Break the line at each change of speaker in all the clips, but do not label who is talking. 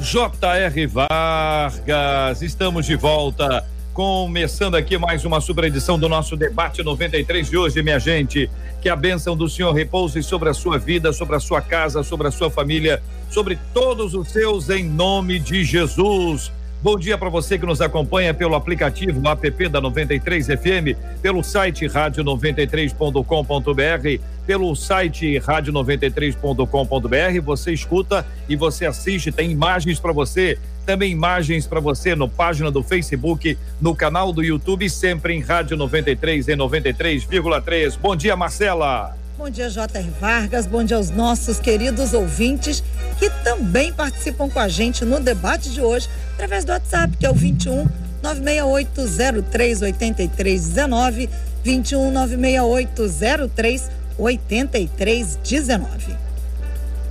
J.R. Vargas. Estamos de volta Começando aqui mais uma super edição do nosso debate 93 de hoje, minha gente. Que a bênção do Senhor repouse sobre a sua vida, sobre a sua casa, sobre a sua família, sobre todos os seus, em nome de Jesus. Bom dia para você que nos acompanha pelo aplicativo app da 93 FM, pelo site rádio93.com.br, pelo site rádio93.com.br. Você escuta e você assiste, tem imagens para você também imagens para você no página do Facebook, no canal do YouTube, sempre em Rádio 93 em 93,3. Bom dia, Marcela.
Bom dia, J.R. Vargas. Bom dia aos nossos queridos ouvintes que também participam com a gente no debate de hoje através do WhatsApp, que é o 21 968038319, 21 96803 8319.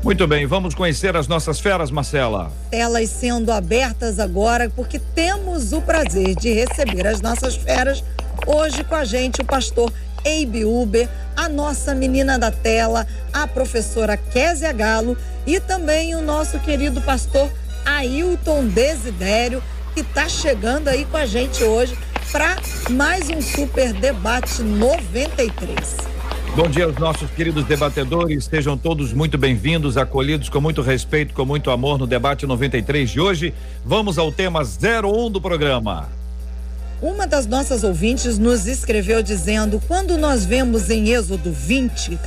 Muito bem, vamos conhecer as nossas feras, Marcela.
Telas sendo abertas agora, porque temos o prazer de receber as nossas feras hoje com a gente, o pastor Eibe Uber, a nossa menina da tela, a professora Késia Galo e também o nosso querido pastor Ailton Desidério, que está chegando aí com a gente hoje para mais um super debate 93.
Bom dia aos nossos queridos debatedores, sejam todos muito bem-vindos, acolhidos com muito respeito, com muito amor no debate 93 de hoje. Vamos ao tema 01 do programa.
Uma das nossas ouvintes nos escreveu dizendo: quando nós vemos em Êxodo 20,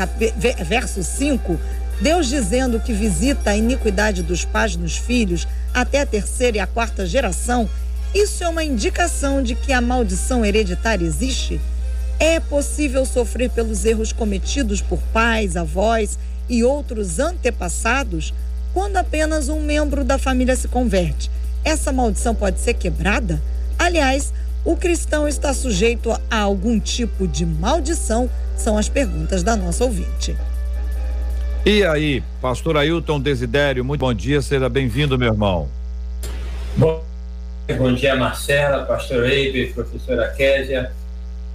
verso 5, Deus dizendo que visita a iniquidade dos pais nos filhos até a terceira e a quarta geração, isso é uma indicação de que a maldição hereditária existe? É possível sofrer pelos erros cometidos por pais, avós e outros antepassados quando apenas um membro da família se converte. Essa maldição pode ser quebrada? Aliás, o cristão está sujeito a algum tipo de maldição? São as perguntas da nossa ouvinte.
E aí, pastor Ailton Desidério, muito bom dia, seja bem-vindo, meu irmão.
Bom, bom dia, Marcela, pastor Eibe, professora Késia,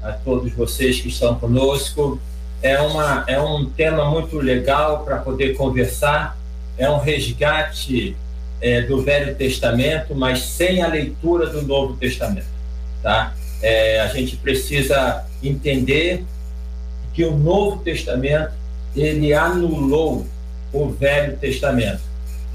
a todos vocês que estão conosco. É, uma, é um tema muito legal para poder conversar, é um resgate é, do Velho Testamento, mas sem a leitura do Novo Testamento. Tá? É, a gente precisa entender que o Novo Testamento ele anulou o Velho Testamento.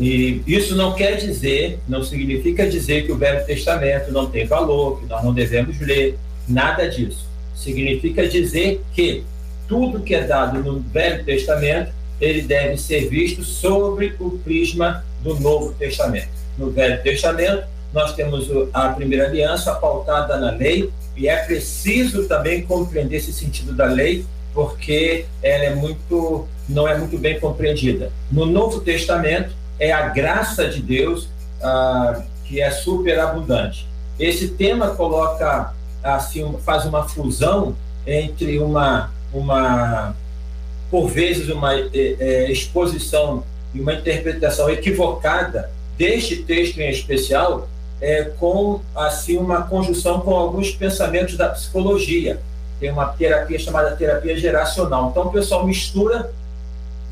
E isso não quer dizer, não significa dizer que o Velho Testamento não tem valor, que nós não devemos ler, nada disso significa dizer que tudo que é dado no Velho Testamento, ele deve ser visto sobre o prisma do Novo Testamento. No Velho Testamento, nós temos a primeira aliança pautada na lei, e é preciso também compreender esse sentido da lei, porque ela é muito, não é muito bem compreendida. No Novo Testamento, é a graça de Deus ah, que é superabundante. Esse tema coloca assim faz uma fusão entre uma uma por vezes uma é, exposição e uma interpretação equivocada deste texto em especial é, com assim uma conjunção com alguns pensamentos da psicologia. Tem uma terapia chamada terapia geracional. Então o pessoal mistura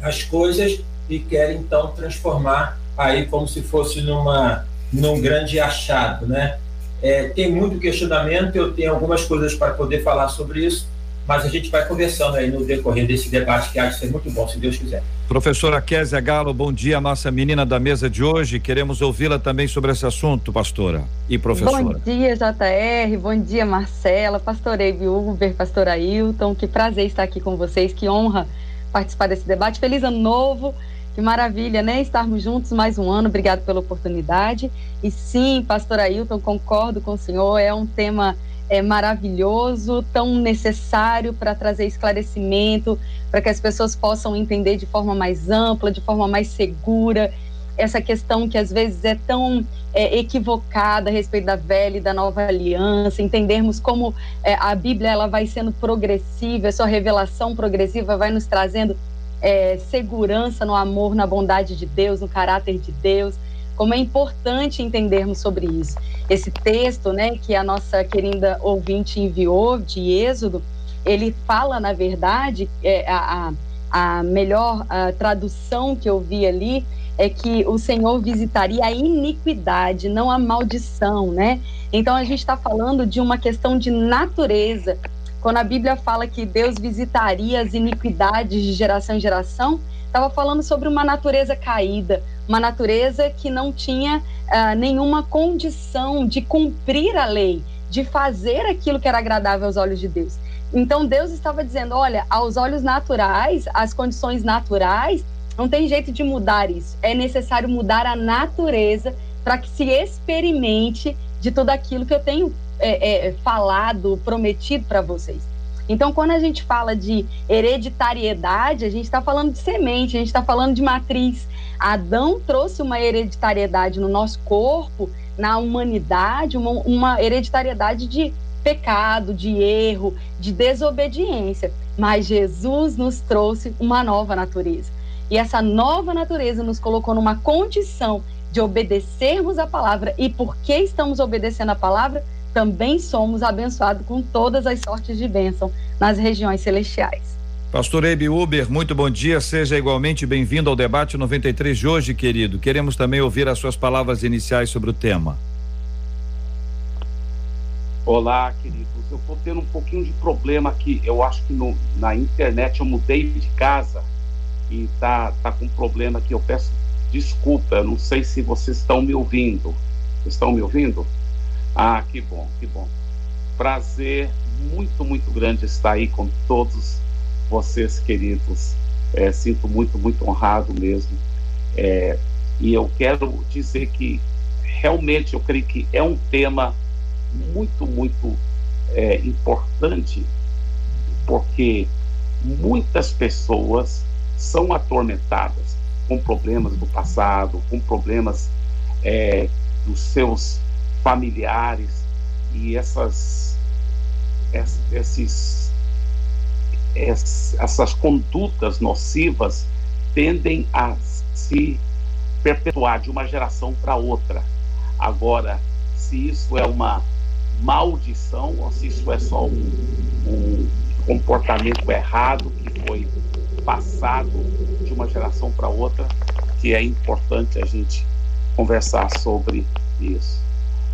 as coisas e quer então transformar aí como se fosse numa num grande achado né? É, tem muito questionamento, eu tenho algumas coisas para poder falar sobre isso, mas a gente vai conversando aí no decorrer desse debate que acho ser muito bom, se Deus quiser.
Professora Kézia Galo, bom dia, nossa menina da mesa de hoje. Queremos ouvi-la também sobre esse assunto, pastora e professora.
Bom dia, JR, bom dia, Marcela, pastor Evi Uber, pastor Ailton, que prazer estar aqui com vocês, que honra participar desse debate. Feliz ano novo que maravilha, né? Estarmos juntos mais um ano. Obrigado pela oportunidade. E sim, pastor Ailton, concordo com o senhor. É um tema é, maravilhoso, tão necessário para trazer esclarecimento, para que as pessoas possam entender de forma mais ampla, de forma mais segura essa questão que às vezes é tão é, equivocada a respeito da velha e da nova aliança, entendermos como é, a Bíblia ela vai sendo progressiva, a sua revelação progressiva vai nos trazendo é, segurança no amor, na bondade de Deus, no caráter de Deus, como é importante entendermos sobre isso. Esse texto, né, que a nossa querida ouvinte enviou de Êxodo, ele fala, na verdade, é, a, a melhor a tradução que eu vi ali é que o Senhor visitaria a iniquidade, não a maldição, né? Então a gente está falando de uma questão de natureza. Quando a Bíblia fala que Deus visitaria as iniquidades de geração em geração, estava falando sobre uma natureza caída, uma natureza que não tinha uh, nenhuma condição de cumprir a lei, de fazer aquilo que era agradável aos olhos de Deus. Então Deus estava dizendo: olha, aos olhos naturais, as condições naturais, não tem jeito de mudar isso. É necessário mudar a natureza para que se experimente de tudo aquilo que eu tenho é, é, falado, prometido para vocês. Então, quando a gente fala de hereditariedade, a gente está falando de semente, a gente está falando de matriz. Adão trouxe uma hereditariedade no nosso corpo, na humanidade, uma, uma hereditariedade de pecado, de erro, de desobediência. Mas Jesus nos trouxe uma nova natureza. E essa nova natureza nos colocou numa condição de obedecermos a palavra. E porque estamos obedecendo a palavra, também somos abençoados com todas as sortes de bênção nas regiões celestiais.
Pastor Eibe Uber, muito bom dia, seja igualmente bem-vindo ao debate 93 de hoje, querido. Queremos também ouvir as suas palavras iniciais sobre o tema.
Olá, queridos. Eu estou tendo um pouquinho de problema aqui. Eu acho que no, na internet eu mudei de casa e tá, tá com problema aqui. Eu peço desculpa. Eu não sei se vocês estão me ouvindo. Estão me ouvindo? Ah, que bom, que bom. Prazer muito, muito grande estar aí com todos vocês, queridos. É, sinto muito, muito honrado mesmo. É, e eu quero dizer que realmente eu creio que é um tema muito, muito é, importante, porque muitas pessoas são atormentadas com problemas do passado, com problemas é, dos seus familiares e essas esses essas condutas nocivas tendem a se perpetuar de uma geração para outra. Agora, se isso é uma maldição ou se isso é só um, um comportamento errado que foi passado de uma geração para outra, que é importante a gente conversar sobre isso.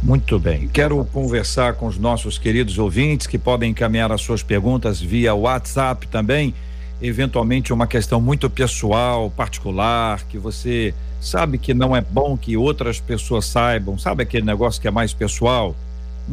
Muito bem. Quero conversar com os nossos queridos ouvintes que podem encaminhar as suas perguntas via WhatsApp também. Eventualmente, uma questão muito pessoal, particular, que você sabe que não é bom que outras pessoas saibam, sabe aquele negócio que é mais pessoal?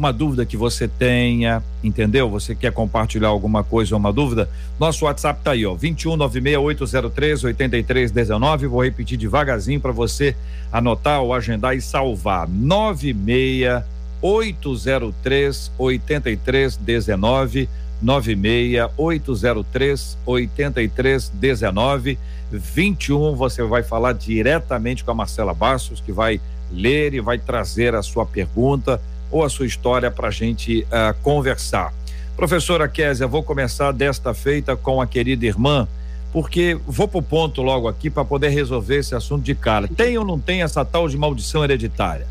Uma dúvida que você tenha, entendeu? Você quer compartilhar alguma coisa ou uma dúvida? Nosso WhatsApp tá aí, ó, 21968038319. Vou repetir devagarzinho para você anotar ou agendar e salvar. 96803 8319 96803 8319 21 você vai falar diretamente com a Marcela Bastos que vai ler e vai trazer a sua pergunta ou a sua história para a gente uh, conversar. Professora Késia, vou começar desta feita com a querida irmã, porque vou para o ponto logo aqui para poder resolver esse assunto de cara. Tem ou não tem essa tal de maldição hereditária?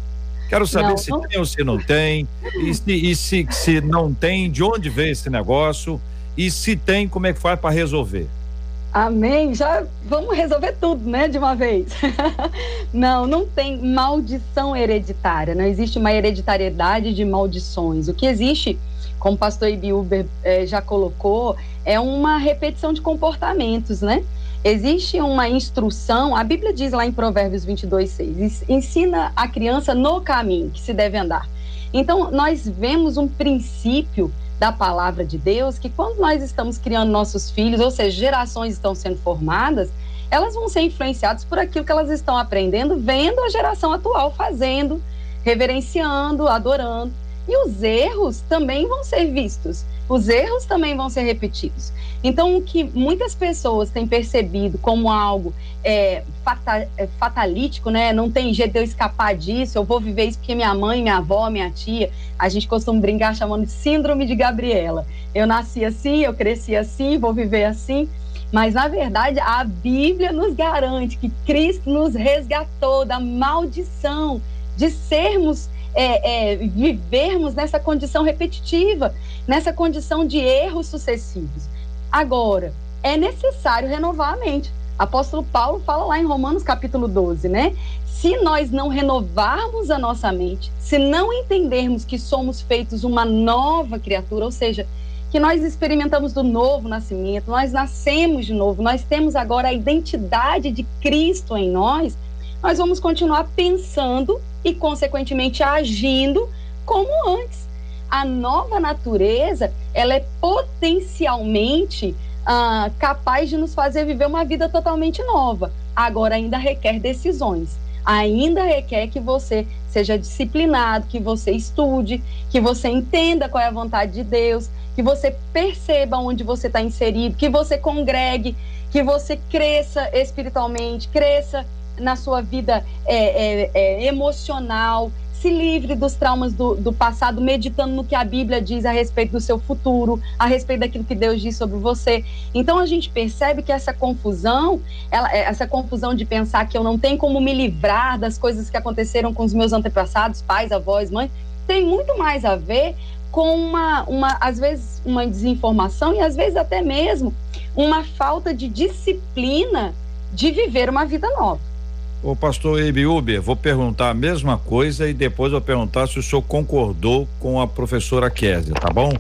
Quero saber não, se não... tem ou se não tem, e, se, e se, se não tem, de onde veio esse negócio, e se tem, como é que faz para resolver?
Amém. Já vamos resolver tudo, né, de uma vez. não, não tem maldição hereditária. Não existe uma hereditariedade de maldições. O que existe, como o pastor Ibiuber eh, já colocou, é uma repetição de comportamentos, né? Existe uma instrução, a Bíblia diz lá em Provérbios 22, 6, ensina a criança no caminho que se deve andar. Então, nós vemos um princípio da palavra de Deus, que quando nós estamos criando nossos filhos, ou seja, gerações estão sendo formadas, elas vão ser influenciadas por aquilo que elas estão aprendendo, vendo a geração atual fazendo, reverenciando, adorando. E os erros também vão ser vistos. os erros também vão ser repetidos. Então, o que muitas pessoas têm percebido como algo é, é, fatalítico, né? Não tem jeito de eu escapar disso, eu vou viver isso porque minha mãe, minha avó, minha tia, a gente costuma brincar chamando de síndrome de Gabriela. Eu nasci assim, eu cresci assim, vou viver assim. Mas, na verdade, a Bíblia nos garante que Cristo nos resgatou da maldição de sermos, é, é, vivermos nessa condição repetitiva, nessa condição de erros sucessivos. Agora, é necessário renovar a mente. Apóstolo Paulo fala lá em Romanos capítulo 12, né? Se nós não renovarmos a nossa mente, se não entendermos que somos feitos uma nova criatura, ou seja, que nós experimentamos do novo nascimento, nós nascemos de novo, nós temos agora a identidade de Cristo em nós, nós vamos continuar pensando e, consequentemente, agindo como antes. A nova natureza, ela é potencialmente ah, capaz de nos fazer viver uma vida totalmente nova. Agora, ainda requer decisões. Ainda requer que você seja disciplinado, que você estude, que você entenda qual é a vontade de Deus, que você perceba onde você está inserido, que você congregue, que você cresça espiritualmente, cresça na sua vida é, é, é, emocional, se livre dos traumas do, do, passado, meditando no que a Bíblia diz a respeito do seu futuro, a respeito daquilo que Deus diz sobre você. Então a gente percebe que essa confusão, ela, é, essa confusão de pensar que eu não tenho como me livrar das coisas que aconteceram com os meus antepassados, pais, avós, mães, tem muito mais a ver com uma, uma, às vezes, uma desinformação e às vezes até mesmo uma falta de disciplina de viver uma vida nova.
O pastor Eibe Uber, vou perguntar a mesma coisa e depois vou perguntar se o senhor concordou com a professora Késia, tá bom?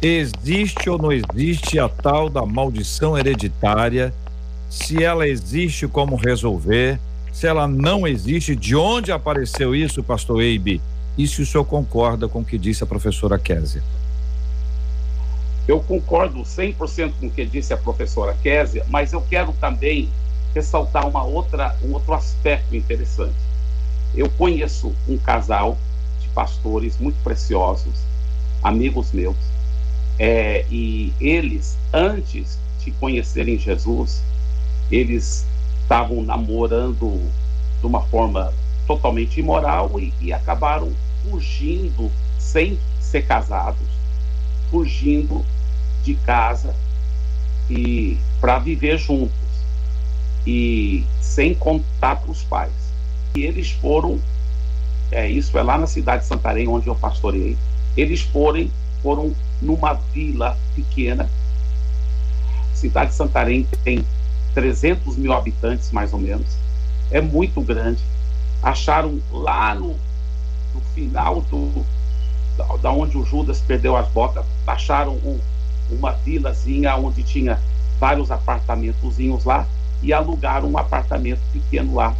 Existe ou não existe a tal da maldição hereditária? Se ela existe, como resolver? Se ela não existe, de onde apareceu isso, pastor Eibe? E se o senhor concorda com o que disse a professora Késia?
Eu concordo 100% com o que disse a professora Késia, mas eu quero também ressaltar uma outra, um outro aspecto interessante. Eu conheço um casal de pastores muito preciosos, amigos meus, é, e eles, antes de conhecerem Jesus, eles estavam namorando de uma forma totalmente imoral e, e acabaram fugindo sem ser casados, fugindo de casa e para viver juntos e sem contato com os pais. E eles foram, é, isso é lá na cidade de Santarém, onde eu pastorei, eles foram, foram numa vila pequena. A cidade de Santarém tem 300 mil habitantes, mais ou menos. É muito grande. Acharam lá no, no final do, da, da, onde o Judas perdeu as botas, acharam um, uma vilazinha onde tinha vários apartamentozinhos lá e alugaram um apartamento pequeno lá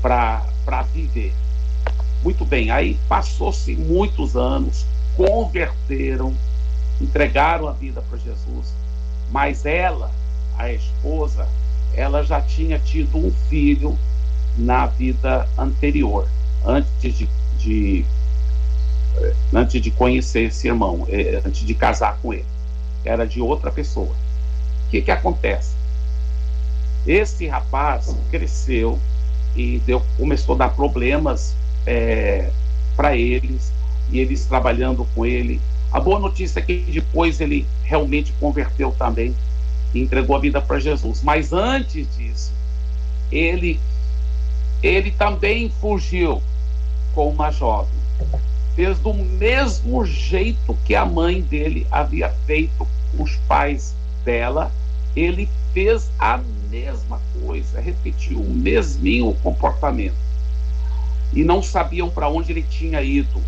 para viver. Muito bem, aí passou-se muitos anos, converteram, entregaram a vida para Jesus, mas ela, a esposa, ela já tinha tido um filho na vida anterior, antes de, de eh, antes de conhecer esse irmão, eh, antes de casar com ele. Era de outra pessoa. O que, que acontece? Esse rapaz cresceu e deu, começou a dar problemas é, para eles, e eles trabalhando com ele. A boa notícia é que depois ele realmente converteu também e entregou a vida para Jesus. Mas antes disso, ele, ele também fugiu com uma jovem. Fez do mesmo jeito que a mãe dele havia feito com os pais dela, ele fez a mesma coisa, repetiu o mesminho comportamento. E não sabiam para onde ele tinha ido.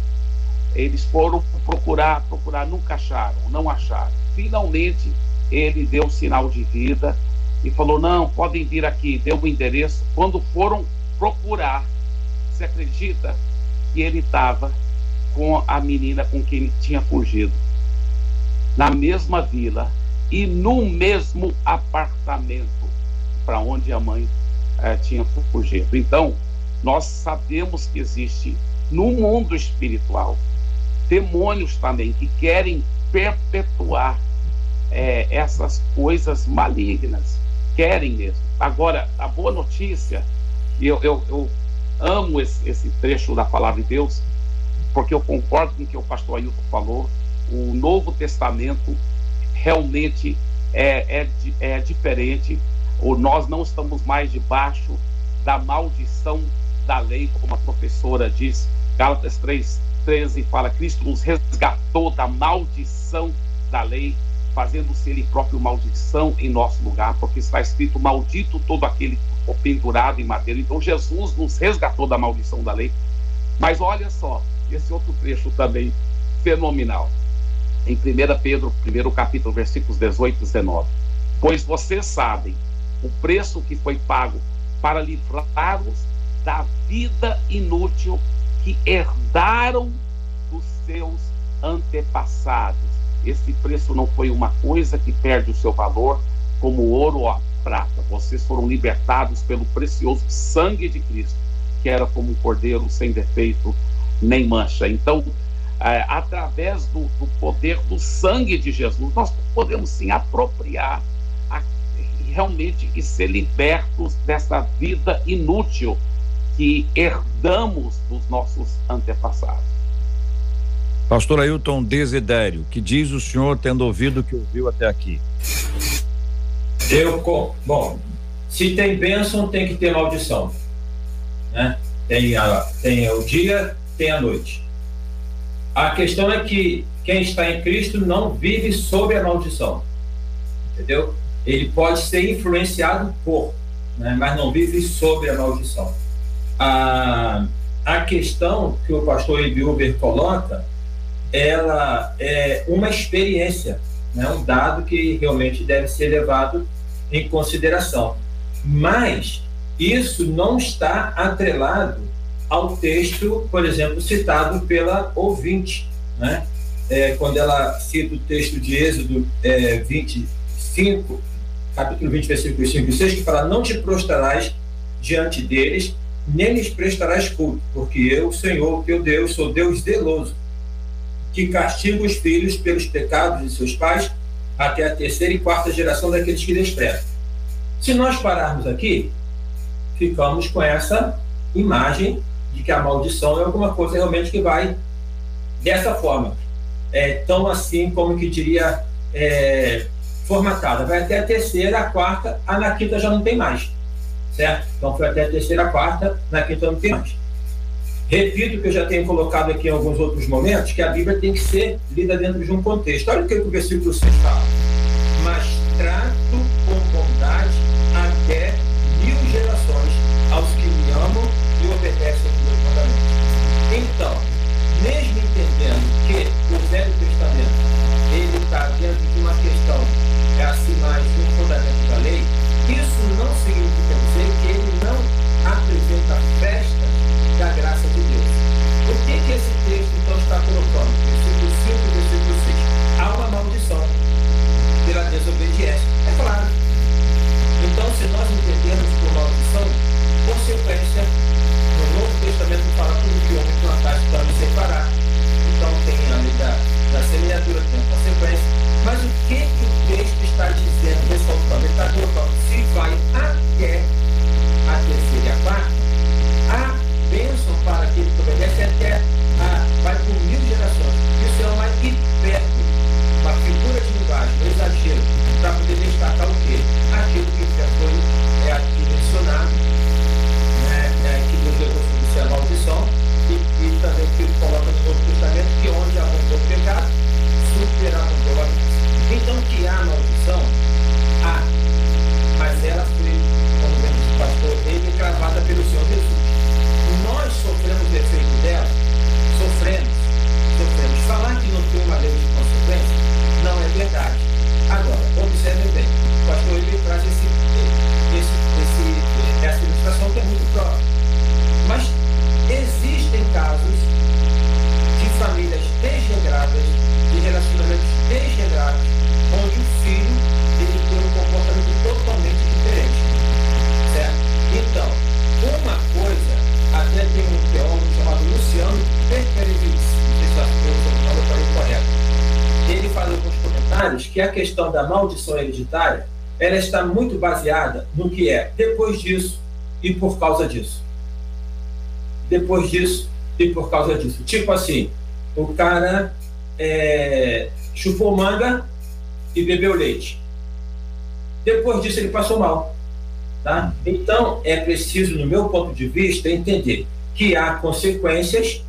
Eles foram procurar, procurar, nunca acharam, não acharam. Finalmente, ele deu sinal de vida e falou: Não, podem vir aqui, deu o endereço. Quando foram procurar, você acredita que ele estava com a menina com quem ele tinha fugido? Na mesma vila, e no mesmo apartamento para onde a mãe eh, tinha fugido. Então, nós sabemos que existe no mundo espiritual demônios também que querem perpetuar é, essas coisas malignas. Querem mesmo. Agora, a boa notícia, e eu, eu, eu amo esse, esse, trecho da palavra de Deus, porque eu concordo com o que o pastor Ailton falou. O Novo Testamento realmente é, é, é diferente. Ou nós não estamos mais debaixo da maldição da lei, como a professora diz. Gálatas 3, 13 fala: Cristo nos resgatou da maldição da lei fazendo-se ele próprio maldição em nosso lugar, porque está escrito: maldito todo aquele pendurado em madeira. Então Jesus nos resgatou da maldição da lei. Mas olha só, esse outro trecho também fenomenal. Em 1 Pedro, primeiro capítulo, versículos 18 e 19. Pois vocês sabem o preço que foi pago para livrá-los da vida inútil que herdaram dos seus antepassados esse preço não foi uma coisa que perde o seu valor, como ouro ou a prata. Vocês foram libertados pelo precioso sangue de Cristo, que era como um cordeiro sem defeito nem mancha. Então, é, através do, do, poder do sangue de Jesus, nós podemos sim apropriar a, realmente e ser libertos dessa vida inútil que herdamos dos nossos antepassados.
Pastor Ailton Desidério, que diz o senhor tendo ouvido o que ouviu até aqui?
Eu, bom, se tem bênção, tem que ter maldição. Né? Tem, a, tem o dia, tem a noite. A questão é que quem está em Cristo não vive sob a maldição. Entendeu? Ele pode ser influenciado por, né? mas não vive sob a maldição. A, a questão que o pastor Ibiuber coloca ela é uma experiência, né? um dado que realmente deve ser levado em consideração. Mas isso não está atrelado ao texto, por exemplo, citado pela ouvinte, né? É, quando ela cita o texto de Êxodo é, 25, capítulo 20, versículo 5 e 6, que fala: Não te prostrarás diante deles, nem lhes prestarás culto, porque eu, Senhor, teu Deus, sou Deus zeloso, que castiga os filhos pelos pecados de seus pais até a terceira e quarta geração daqueles que desprezam. Se nós pararmos aqui, ficamos com essa imagem de que a maldição é alguma coisa realmente que vai dessa forma, é, tão assim como que diria é, formatada. Vai até a terceira, a quarta, a na quinta já não tem mais, certo? Então foi até a terceira, a quarta, na quinta não tem mais. Repito que eu já tenho colocado aqui em alguns outros momentos, que a Bíblia tem que ser lida dentro de um contexto. Olha o que o versículo 6 fala. Que a questão da maldição hereditária ela está muito baseada no que é depois disso e por causa disso. Depois disso e por causa disso. Tipo assim, o cara é, chupou manga e bebeu leite. Depois disso ele passou mal. Tá? Então é preciso, no meu ponto de vista, entender que há consequências,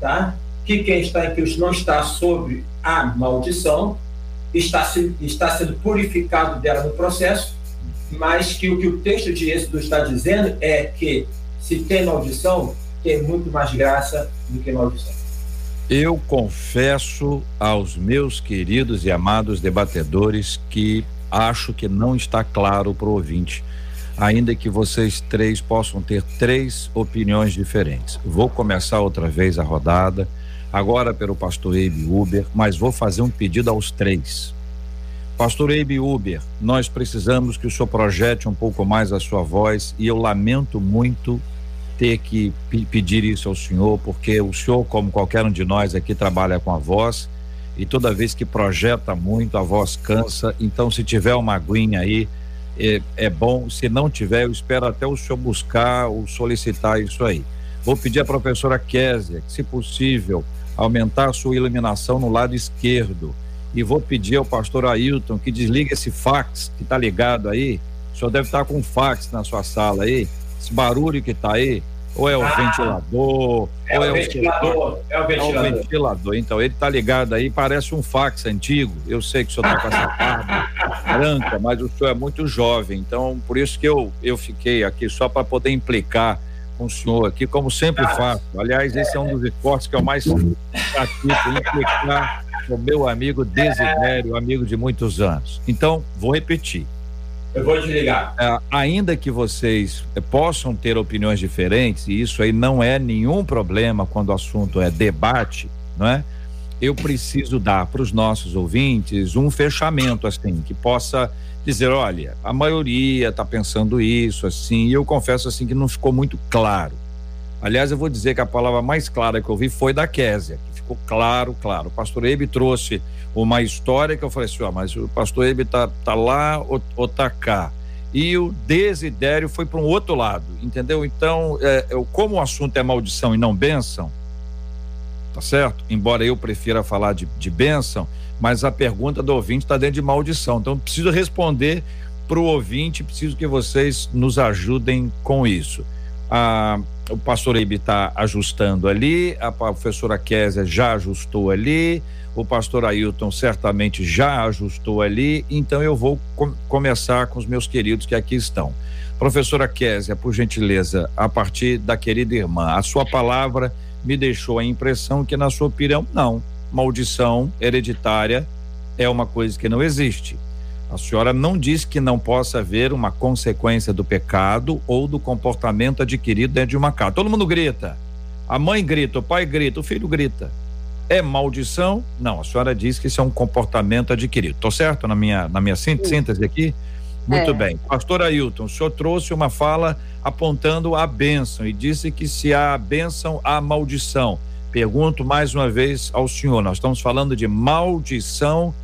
tá? que quem está em Cristo não está sobre a maldição, está, está sendo purificado dela no processo, mas que o que o texto de Êxodo está dizendo é que se tem maldição, tem muito mais graça do que maldição.
Eu confesso aos meus queridos e amados debatedores que acho que não está claro para o ouvinte, ainda que vocês três possam ter três opiniões diferentes. Vou começar outra vez a rodada, agora pelo pastor Eibe Uber, mas vou fazer um pedido aos três. Pastor Eibe Uber, nós precisamos que o senhor projete um pouco mais a sua voz e eu lamento muito ter que pedir isso ao senhor, porque o senhor, como qualquer um de nós aqui, trabalha com a voz e toda vez que projeta muito, a voz cansa. Então, se tiver uma aguinha aí, é, é bom. Se não tiver, eu espero até o senhor buscar ou solicitar isso aí. Vou pedir à professora Késia que, se possível, aumentar a sua iluminação no lado esquerdo. E vou pedir ao pastor Ailton que desligue esse fax que está ligado aí. O senhor deve estar com um fax na sua sala aí esse barulho que está aí, ou é o ah, ventilador,
é
ou
o é ventilador,
o é o ventilador. É o ventilador. Então, ele está ligado aí, parece um fax antigo. Eu sei que o senhor está com essa barba branca, mas o senhor é muito jovem. Então, por isso que eu, eu fiquei aqui, só para poder implicar com o senhor aqui, como sempre faço. Aliás, esse é um dos esportes que eu mais pratico, implicar com meu amigo Desidério, amigo de muitos anos. Então, vou repetir.
Eu vou desligar.
É, ainda que vocês possam ter opiniões diferentes, e isso aí não é nenhum problema quando o assunto é debate, não é? Eu preciso dar para os nossos ouvintes um fechamento, assim, que possa dizer: olha, a maioria está pensando isso, assim, e eu confesso, assim, que não ficou muito claro. Aliás, eu vou dizer que a palavra mais clara que eu vi foi da Késia, que ficou claro, claro. O pastor Ebe trouxe uma história que eu falei assim, ó, mas o pastor Ebe tá, tá lá ou, ou tá cá. E o desidério foi para um outro lado, entendeu? Então, é, eu, como o assunto é maldição e não bênção, tá certo? Embora eu prefira falar de, de bênção, mas a pergunta do ouvinte está dentro de maldição. Então, preciso responder para o ouvinte, preciso que vocês nos ajudem com isso. Ah, o pastor Eibe está ajustando ali, a professora Késia já ajustou ali, o pastor Ailton certamente já ajustou ali, então eu vou com, começar com os meus queridos que aqui estão. Professora Késia, por gentileza, a partir da querida irmã, a sua palavra me deixou a impressão que, na sua opinião, não. Maldição hereditária é uma coisa que não existe. A senhora não diz que não possa haver uma consequência do pecado ou do comportamento adquirido dentro de uma casa. Todo mundo grita. A mãe grita, o pai grita, o filho grita. É maldição? Não, a senhora diz que isso é um comportamento adquirido. Estou certo na minha, na minha síntese aqui? Muito é. bem. Pastor Ailton, o senhor trouxe uma fala apontando a bênção e disse que se há bênção, há maldição. Pergunto mais uma vez ao senhor: nós estamos falando de maldição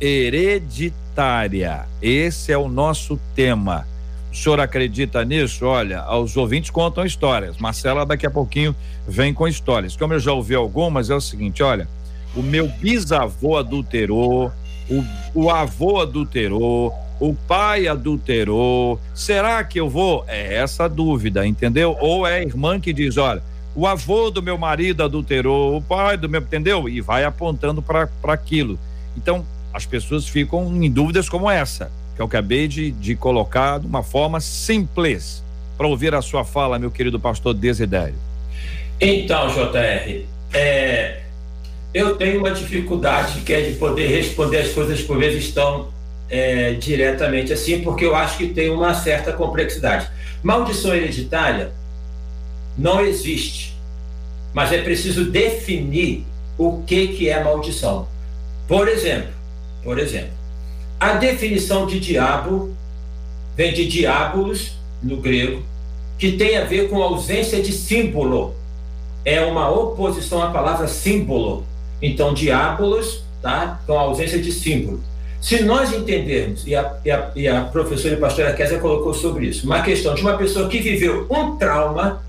hereditária. Esse é o nosso tema. O senhor acredita nisso? Olha, os ouvintes contam histórias. Marcela daqui a pouquinho vem com histórias. Como eu já ouvi algumas, é o seguinte: olha, o meu bisavô adulterou, o, o avô adulterou, o pai adulterou. Será que eu vou? É essa a dúvida, entendeu? Ou é a irmã que diz: olha, o avô do meu marido adulterou, o pai do meu, entendeu? E vai apontando para aquilo. Então, as pessoas ficam em dúvidas como essa que eu acabei de, de colocar de uma forma simples para ouvir a sua fala, meu querido pastor Desidério.
Então, JR, é, eu tenho uma dificuldade que é de poder responder as coisas por vezes estão é, diretamente assim, porque eu acho que tem uma certa complexidade. Maldição hereditária não existe, mas é preciso definir o que, que é maldição. Por exemplo, por exemplo, a definição de diabo vem de diabolos, no grego, que tem a ver com ausência de símbolo. É uma oposição à palavra símbolo. Então, diabolos, tá? Com ausência de símbolo. Se nós entendermos, e a, e a, e a professora e a pastora Kézia colocou sobre isso, uma questão de uma pessoa que viveu um trauma,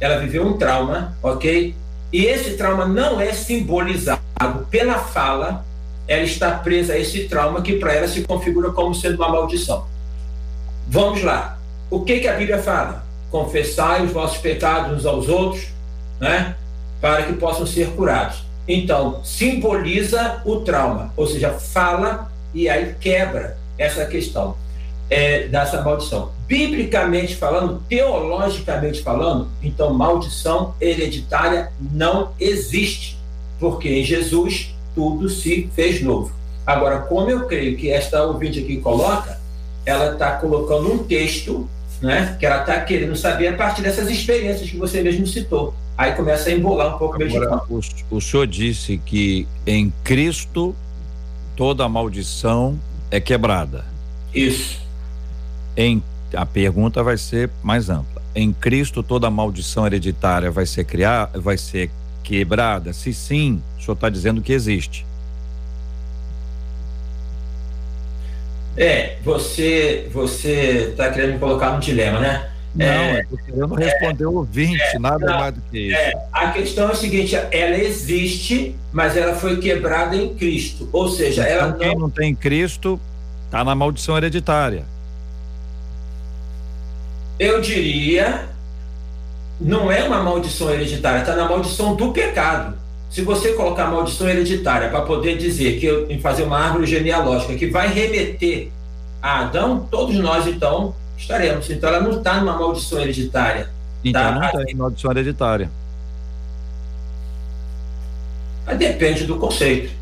ela viveu um trauma, ok? E esse trauma não é simbolizado pela fala, ela está presa a esse trauma que para ela se configura como sendo uma maldição. Vamos lá. O que, que a Bíblia fala? Confessai os vossos pecados uns aos outros, né? Para que possam ser curados. Então, simboliza o trauma, ou seja, fala e aí quebra essa questão é, dessa maldição. Biblicamente falando, teologicamente falando, então maldição hereditária não existe, porque em Jesus tudo se fez novo. Agora, como eu creio que esta ouvinte aqui coloca, ela está colocando um texto, né, que ela está querendo saber a partir dessas experiências que você mesmo citou. Aí começa a embolar um pouco
Agora, o, o senhor disse que em Cristo toda maldição é quebrada.
Isso.
Em, a pergunta vai ser mais ampla. Em Cristo toda maldição hereditária vai ser criada, vai ser quebrada? Se sim, o senhor está dizendo que existe.
É, você você está querendo me colocar num dilema, né?
Não, é, eu tô querendo responder é, o ouvinte, é, nada não, mais do que isso. É,
a questão é a seguinte: ela existe, mas ela foi quebrada em Cristo. Ou seja, então, ela
não. Quem não tem Cristo está na maldição hereditária.
Eu diria, não é uma maldição hereditária, está na maldição do pecado. Se você colocar maldição hereditária para poder dizer que eu, em fazer uma árvore genealógica que vai remeter a Adão, todos nós então estaremos. Então ela não está numa maldição hereditária.
Então tá? não tem maldição hereditária.
Mas depende do conceito.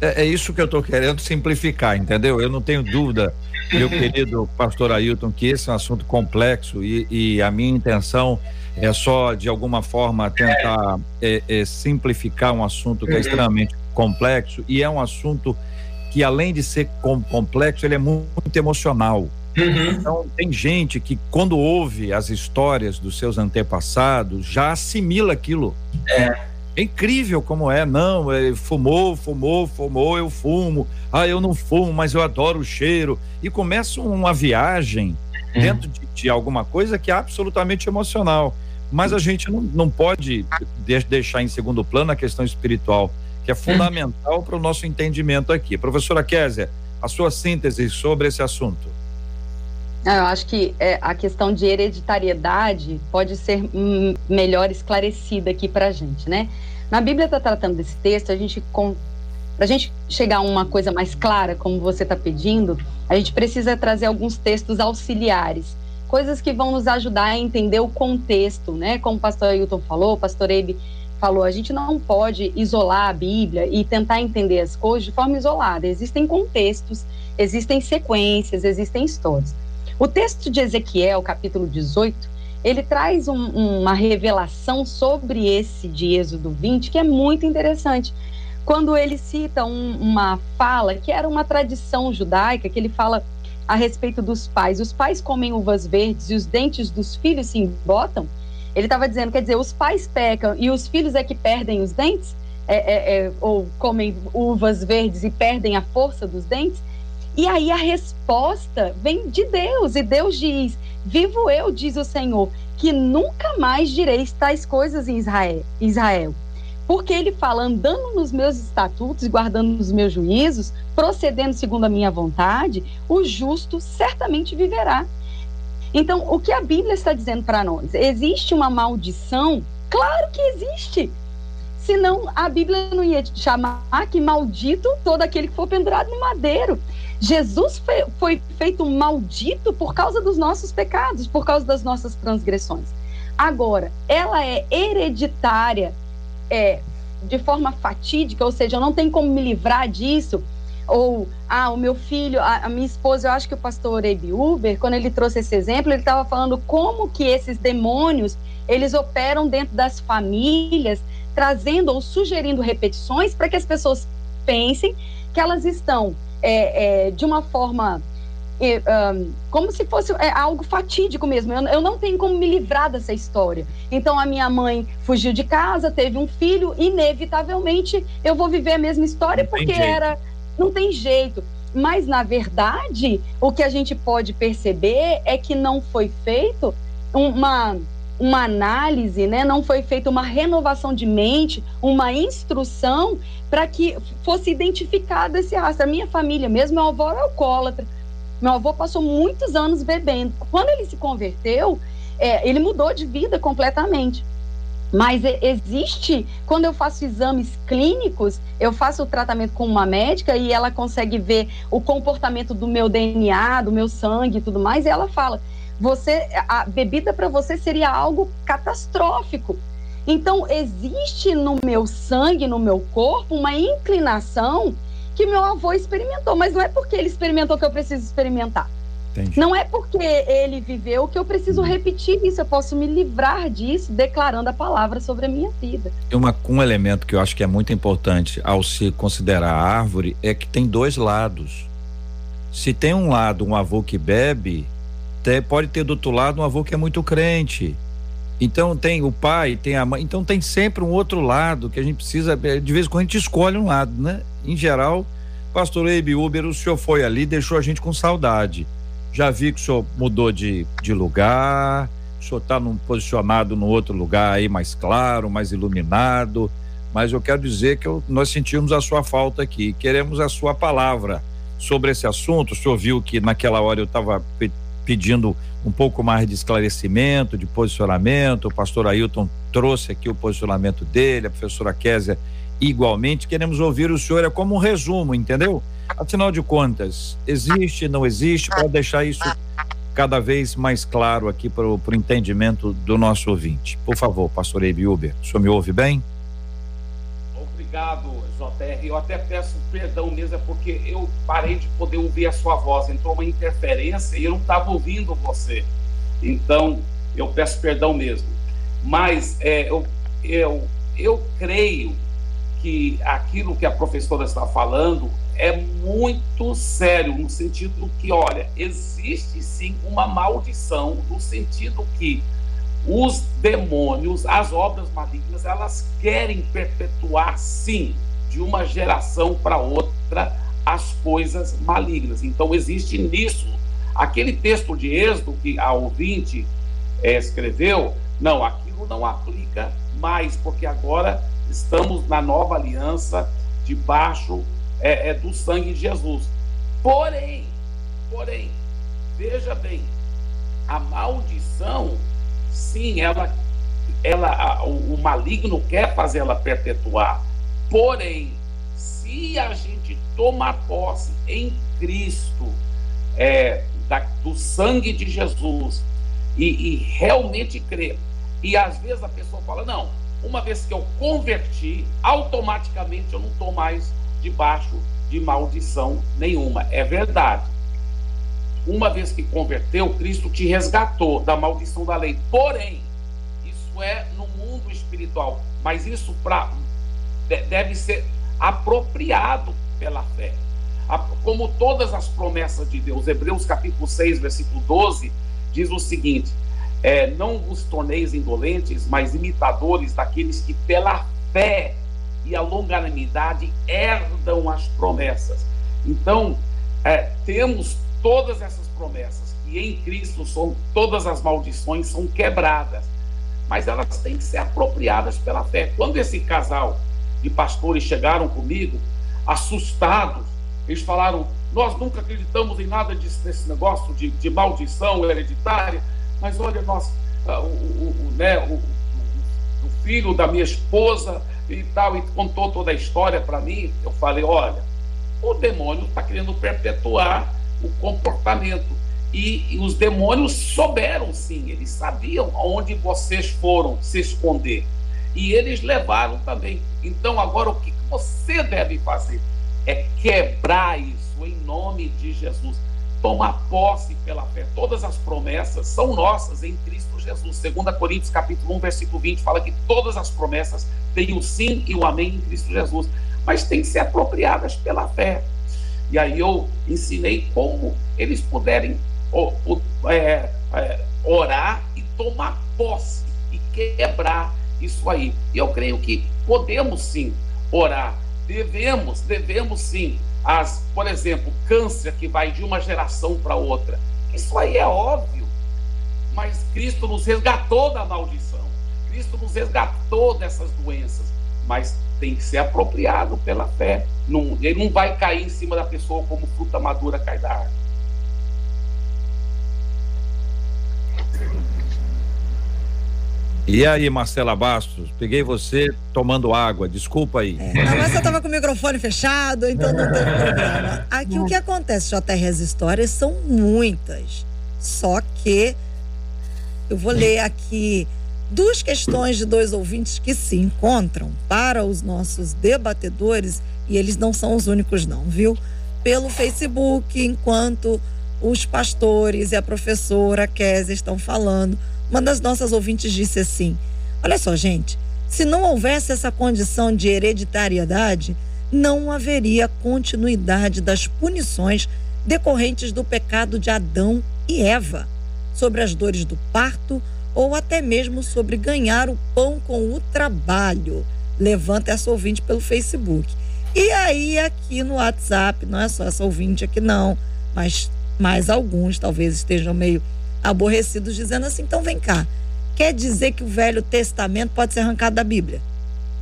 É, é isso que eu estou querendo simplificar, entendeu? Eu não tenho dúvida, meu querido pastor Ailton, que esse é um assunto complexo e, e a minha intenção é só, de alguma forma, tentar é, é, simplificar um assunto que é uhum. extremamente complexo e é um assunto que, além de ser complexo, ele é muito emocional. Uhum. Então, tem gente que, quando ouve as histórias dos seus antepassados, já assimila aquilo. É. É incrível como é, não, é, fumou, fumou, fumou, eu fumo, ah, eu não fumo, mas eu adoro o cheiro. E começa uma viagem uhum. dentro de, de, alguma coisa que é absolutamente emocional. Mas a gente não, não pode deixar em segundo plano a questão espiritual, que é fundamental uhum. para o nosso entendimento aqui. Professora Kézia, a sua síntese sobre esse assunto.
Eu acho que é, a questão de hereditariedade pode ser hum, melhor esclarecida aqui para a gente, né? Na Bíblia está tratando desse texto, a gente para a gente chegar a uma coisa mais clara, como você está pedindo, a gente precisa trazer alguns textos auxiliares, coisas que vão nos ajudar a entender o contexto, né? Como o pastor Ailton falou, o pastor Ebe falou, a gente não pode isolar a Bíblia e tentar entender as coisas de forma isolada. Existem contextos, existem sequências, existem histórias. O texto de Ezequiel, capítulo 18, ele traz um, uma revelação sobre esse de Êxodo 20 que é muito interessante. Quando ele cita um, uma fala que era uma tradição judaica, que ele fala a respeito dos pais. Os pais comem uvas verdes e os dentes dos filhos se embotam. Ele estava dizendo, quer dizer, os pais pecam e os filhos é que perdem os dentes? É, é, é, ou comem uvas verdes e perdem a força dos dentes? E aí a resposta vem de Deus, e Deus diz: Vivo eu, diz o Senhor, que nunca mais direi tais coisas em Israel. Porque ele fala, andando nos meus estatutos, guardando os meus juízos, procedendo segundo a minha vontade, o justo certamente viverá. Então, o que a Bíblia está dizendo para nós? Existe uma maldição? Claro que existe. Senão a Bíblia não ia chamar que maldito todo aquele que for pendurado no madeiro. Jesus foi, foi feito maldito por causa dos nossos pecados, por causa das nossas transgressões. Agora, ela é hereditária é, de forma fatídica, ou seja, eu não tenho como me livrar disso. Ou, ah, o meu filho, a, a minha esposa, eu acho que o pastor Ebi Uber, quando ele trouxe esse exemplo, ele estava falando como que esses demônios, eles operam dentro das famílias, trazendo ou sugerindo repetições para que as pessoas pensem que elas estão é, é, de uma forma um, como se fosse é, algo fatídico mesmo. Eu, eu, não tenho como me livrar dessa história. Então a minha mãe fugiu de casa, teve um filho, inevitavelmente eu vou viver a mesma história porque era não tem jeito. Mas, na verdade, o que a gente pode perceber é que não foi feito uma, uma análise, né? não foi feita uma renovação de mente, uma instrução para que fosse identificado esse rastro. A minha família mesmo, meu avô era alcoólatra, meu avô passou muitos anos bebendo. Quando ele se converteu, é, ele mudou de vida completamente. Mas existe, quando eu faço exames clínicos, eu faço o tratamento com uma médica e ela consegue ver o comportamento do meu DNA, do meu sangue e tudo mais, e ela fala: você, a bebida para você seria algo catastrófico. Então, existe no meu sangue, no meu corpo, uma inclinação que meu avô experimentou, mas não é porque ele experimentou que eu preciso experimentar. Entendi. Não é porque ele viveu que eu preciso uhum. repetir isso, eu posso me livrar disso declarando a palavra sobre a minha vida.
Tem uma, um elemento que eu acho que é muito importante ao se considerar a árvore é que tem dois lados. Se tem um lado um avô que bebe, pode ter do outro lado um avô que é muito crente. Então tem o pai, tem a mãe, então tem sempre um outro lado que a gente precisa, eh, de vez em quando a gente escolhe um lado, né? Em geral, pastor Eibe Uber, o senhor foi ali, deixou a gente com saudade. Já vi que o senhor mudou de, de lugar, o senhor está posicionado no outro lugar aí mais claro, mais iluminado, mas eu quero dizer que eu, nós sentimos a sua falta aqui, queremos a sua palavra sobre esse assunto. O senhor viu que naquela hora eu estava pedindo um pouco mais de esclarecimento, de posicionamento. O pastor Ailton trouxe aqui o posicionamento dele, a professora Késia igualmente. Queremos ouvir o senhor, é como um resumo, entendeu? Afinal de contas, existe, não existe, para deixar isso cada vez mais claro aqui para o entendimento do nosso ouvinte. Por favor, pastor Eibe Uber, o senhor me ouve bem?
Obrigado, JR. Eu até peço perdão mesmo, é porque eu parei de poder ouvir a sua voz, entrou uma interferência e eu não estava ouvindo você. Então, eu peço perdão mesmo. Mas é, eu, eu, eu creio que aquilo que a professora está falando é muito sério, no sentido que, olha, existe sim uma maldição, no sentido que os demônios, as obras malignas, elas querem perpetuar sim, de uma geração para outra, as coisas malignas. Então, existe nisso. Aquele texto de Êxodo que a ouvinte é, escreveu, não, aquilo não aplica mais, porque agora estamos na nova aliança, debaixo é, é do sangue de Jesus. Porém, porém, veja bem, a maldição, sim, ela, ela, o, o maligno quer fazer ela perpetuar. Porém, se a gente tomar posse em Cristo, é, da, do sangue de Jesus, e, e realmente crer, e às vezes a pessoa fala: não, uma vez que eu converti, automaticamente eu não estou mais debaixo de maldição nenhuma. É verdade. Uma vez que converteu, Cristo te resgatou da maldição da lei. Porém, isso é no mundo espiritual, mas isso pra, deve ser apropriado pela fé. Como todas as promessas de Deus, Hebreus capítulo 6, versículo 12, diz o seguinte: é, Não vos torneis indolentes, mas imitadores daqueles que pela fé e a longanimidade herdam as promessas. Então, é, temos todas essas promessas, que em Cristo são, todas as maldições são quebradas, mas elas têm que ser apropriadas pela fé. Quando esse casal de pastores chegaram comigo, assustados, eles falaram: Nós nunca acreditamos em nada desse negócio de, de maldição hereditária, mas olha, nós, uh, o, o, o, né, o, o filho da minha esposa e tal, e contou toda a história para mim. Eu falei: olha, o demônio está querendo perpetuar o comportamento. E, e, os demônios souberam sim, eles sabiam aonde vocês foram se esconder. E eles levaram também. Então, agora o que você deve fazer é quebrar isso em nome de Jesus. Tomar posse pela fé. Todas as promessas são nossas em Cristo Jesus. 2 Coríntios capítulo 1, versículo 20 fala que todas as promessas têm o sim e o amém em Cristo Jesus, mas têm que ser apropriadas pela fé. E aí eu ensinei como eles puderem é, é, orar e tomar posse e quebrar isso aí. E eu creio que podemos sim orar. devemos, devemos sim. As, por exemplo, câncer que vai de uma geração para outra. Isso aí é óbvio. Mas Cristo nos resgatou da maldição. Cristo nos resgatou dessas doenças. Mas tem que ser apropriado pela fé. Não, ele não vai cair em cima da pessoa como fruta madura cai da árvore.
E aí, Marcela Bastos, peguei você tomando água, desculpa aí.
É, mas você estava com o microfone fechado, então não tem problema. Aqui o que acontece, JR, as histórias são muitas. Só que eu vou ler aqui duas questões de dois ouvintes que se encontram para os nossos debatedores, e eles não são os únicos, não, viu? Pelo Facebook, enquanto os pastores e a professora Kézia estão falando uma das nossas ouvintes disse assim: Olha só, gente, se não houvesse essa condição de hereditariedade, não haveria continuidade das punições decorrentes do pecado de Adão e Eva, sobre as dores do parto ou até mesmo sobre ganhar o pão com o trabalho. Levanta essa ouvinte pelo Facebook. E aí, aqui no WhatsApp, não é só essa ouvinte aqui, não, mas mais alguns talvez estejam meio aborrecidos, dizendo assim: então vem cá, quer dizer que o Velho Testamento pode ser arrancado da Bíblia?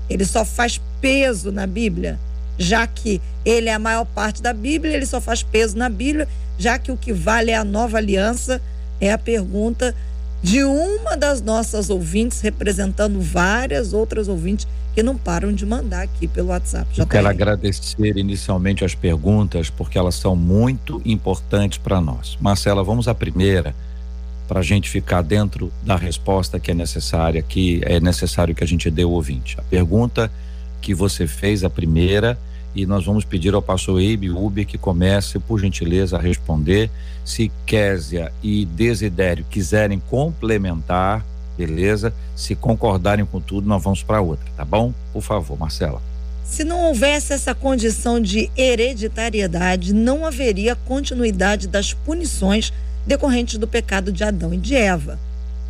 Ele só faz peso na Bíblia, já que ele é a maior parte da Bíblia, ele só faz peso na Bíblia, já que o que vale é a nova aliança, é a pergunta de uma das nossas ouvintes, representando várias outras ouvintes que não param de mandar aqui pelo WhatsApp.
Já Eu quero agradecer inicialmente as perguntas, porque elas são muito importantes para nós. Marcela, vamos à primeira para a gente ficar dentro da resposta que é necessária, que é necessário que a gente dê ao ouvinte. A pergunta que você fez, a primeira, e nós vamos pedir ao pastor Eibe Uber que comece, por gentileza, a responder. Se Késia e Desidério quiserem complementar, beleza? Se concordarem com tudo, nós vamos para outra, tá bom? Por favor, Marcela.
Se não houvesse essa condição de hereditariedade, não haveria continuidade das punições decorrentes do pecado de Adão e de Eva.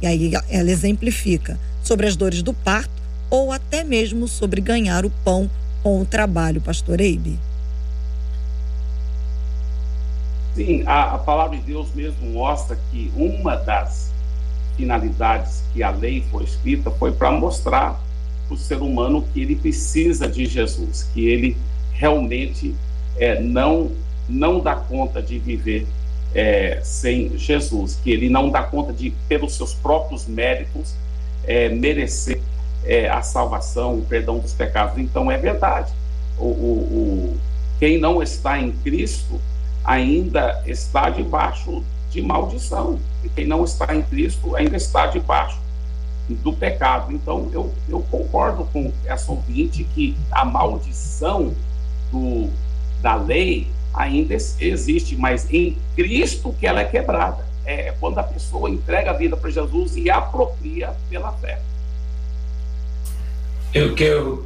E aí ela exemplifica sobre as dores do parto ou até mesmo sobre ganhar o pão com o trabalho, pastor Eibe.
Sim, a, a palavra de Deus mesmo mostra que uma das finalidades que a lei foi escrita foi para mostrar para o ser humano que ele precisa de Jesus, que ele realmente é, não, não dá conta de viver é, sem Jesus, que ele não dá conta de, pelos seus próprios méritos, é, merecer é, a salvação, o perdão dos pecados. Então é verdade. O, o, o, quem não está em Cristo ainda está debaixo de maldição. E quem não está em Cristo ainda está debaixo do pecado. Então eu, eu concordo com essa ouvinte que a maldição do, da lei ainda existe, mas em Cristo que ela é quebrada. É quando a pessoa entrega a vida para Jesus e apropria pela fé.
O que eu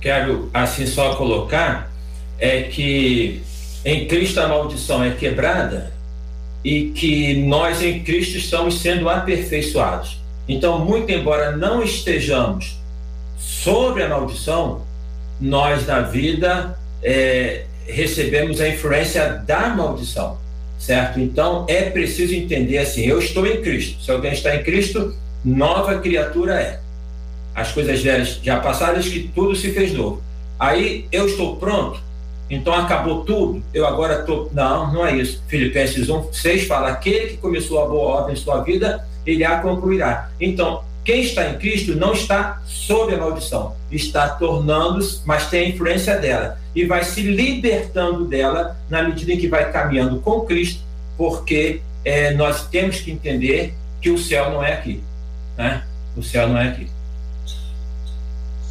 quero assim só colocar é que em Cristo a maldição é quebrada e que nós em Cristo estamos sendo aperfeiçoados. Então, muito embora não estejamos sobre a maldição, nós na vida é, recebemos a influência da maldição, certo? Então é preciso entender assim: eu estou em Cristo. Se alguém está em Cristo, nova criatura é. As coisas velhas já passaram, que tudo se fez novo. Aí eu estou pronto, então acabou tudo, eu agora estou. Não, não é isso. Filipenses 1, 6 fala: aquele que começou a boa obra em sua vida, ele a concluirá. Então, quem está em Cristo não está sob a maldição, está tornando-se, mas tem a influência dela e vai se libertando dela na medida em que vai caminhando com Cristo, porque é, nós temos que entender que o céu não é aqui, né? O céu não é aqui.